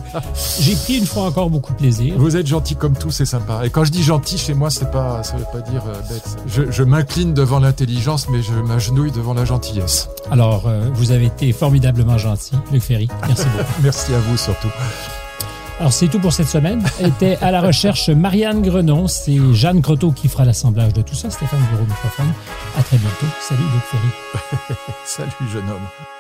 J'ai pris une fois encore beaucoup de plaisir. Vous êtes gentil comme tout, c'est sympa. Et quand je dis gentil, chez moi, c'est pas, ça veut pas dire euh, bête. Je, je m'incline devant l'intelligence, mais je m'agenouille devant la gentillesse. Alors, euh, vous avez été formidablement gentil, Luc Ferry. Merci beaucoup. Merci à vous surtout. Alors, c'est tout pour cette semaine. Était à la recherche Marianne Grenon. C'est Jeanne Croteau qui fera l'assemblage de tout ça. Stéphane Bureau microphone. À très bientôt. Salut, Luc Ferry. Salut, jeune homme.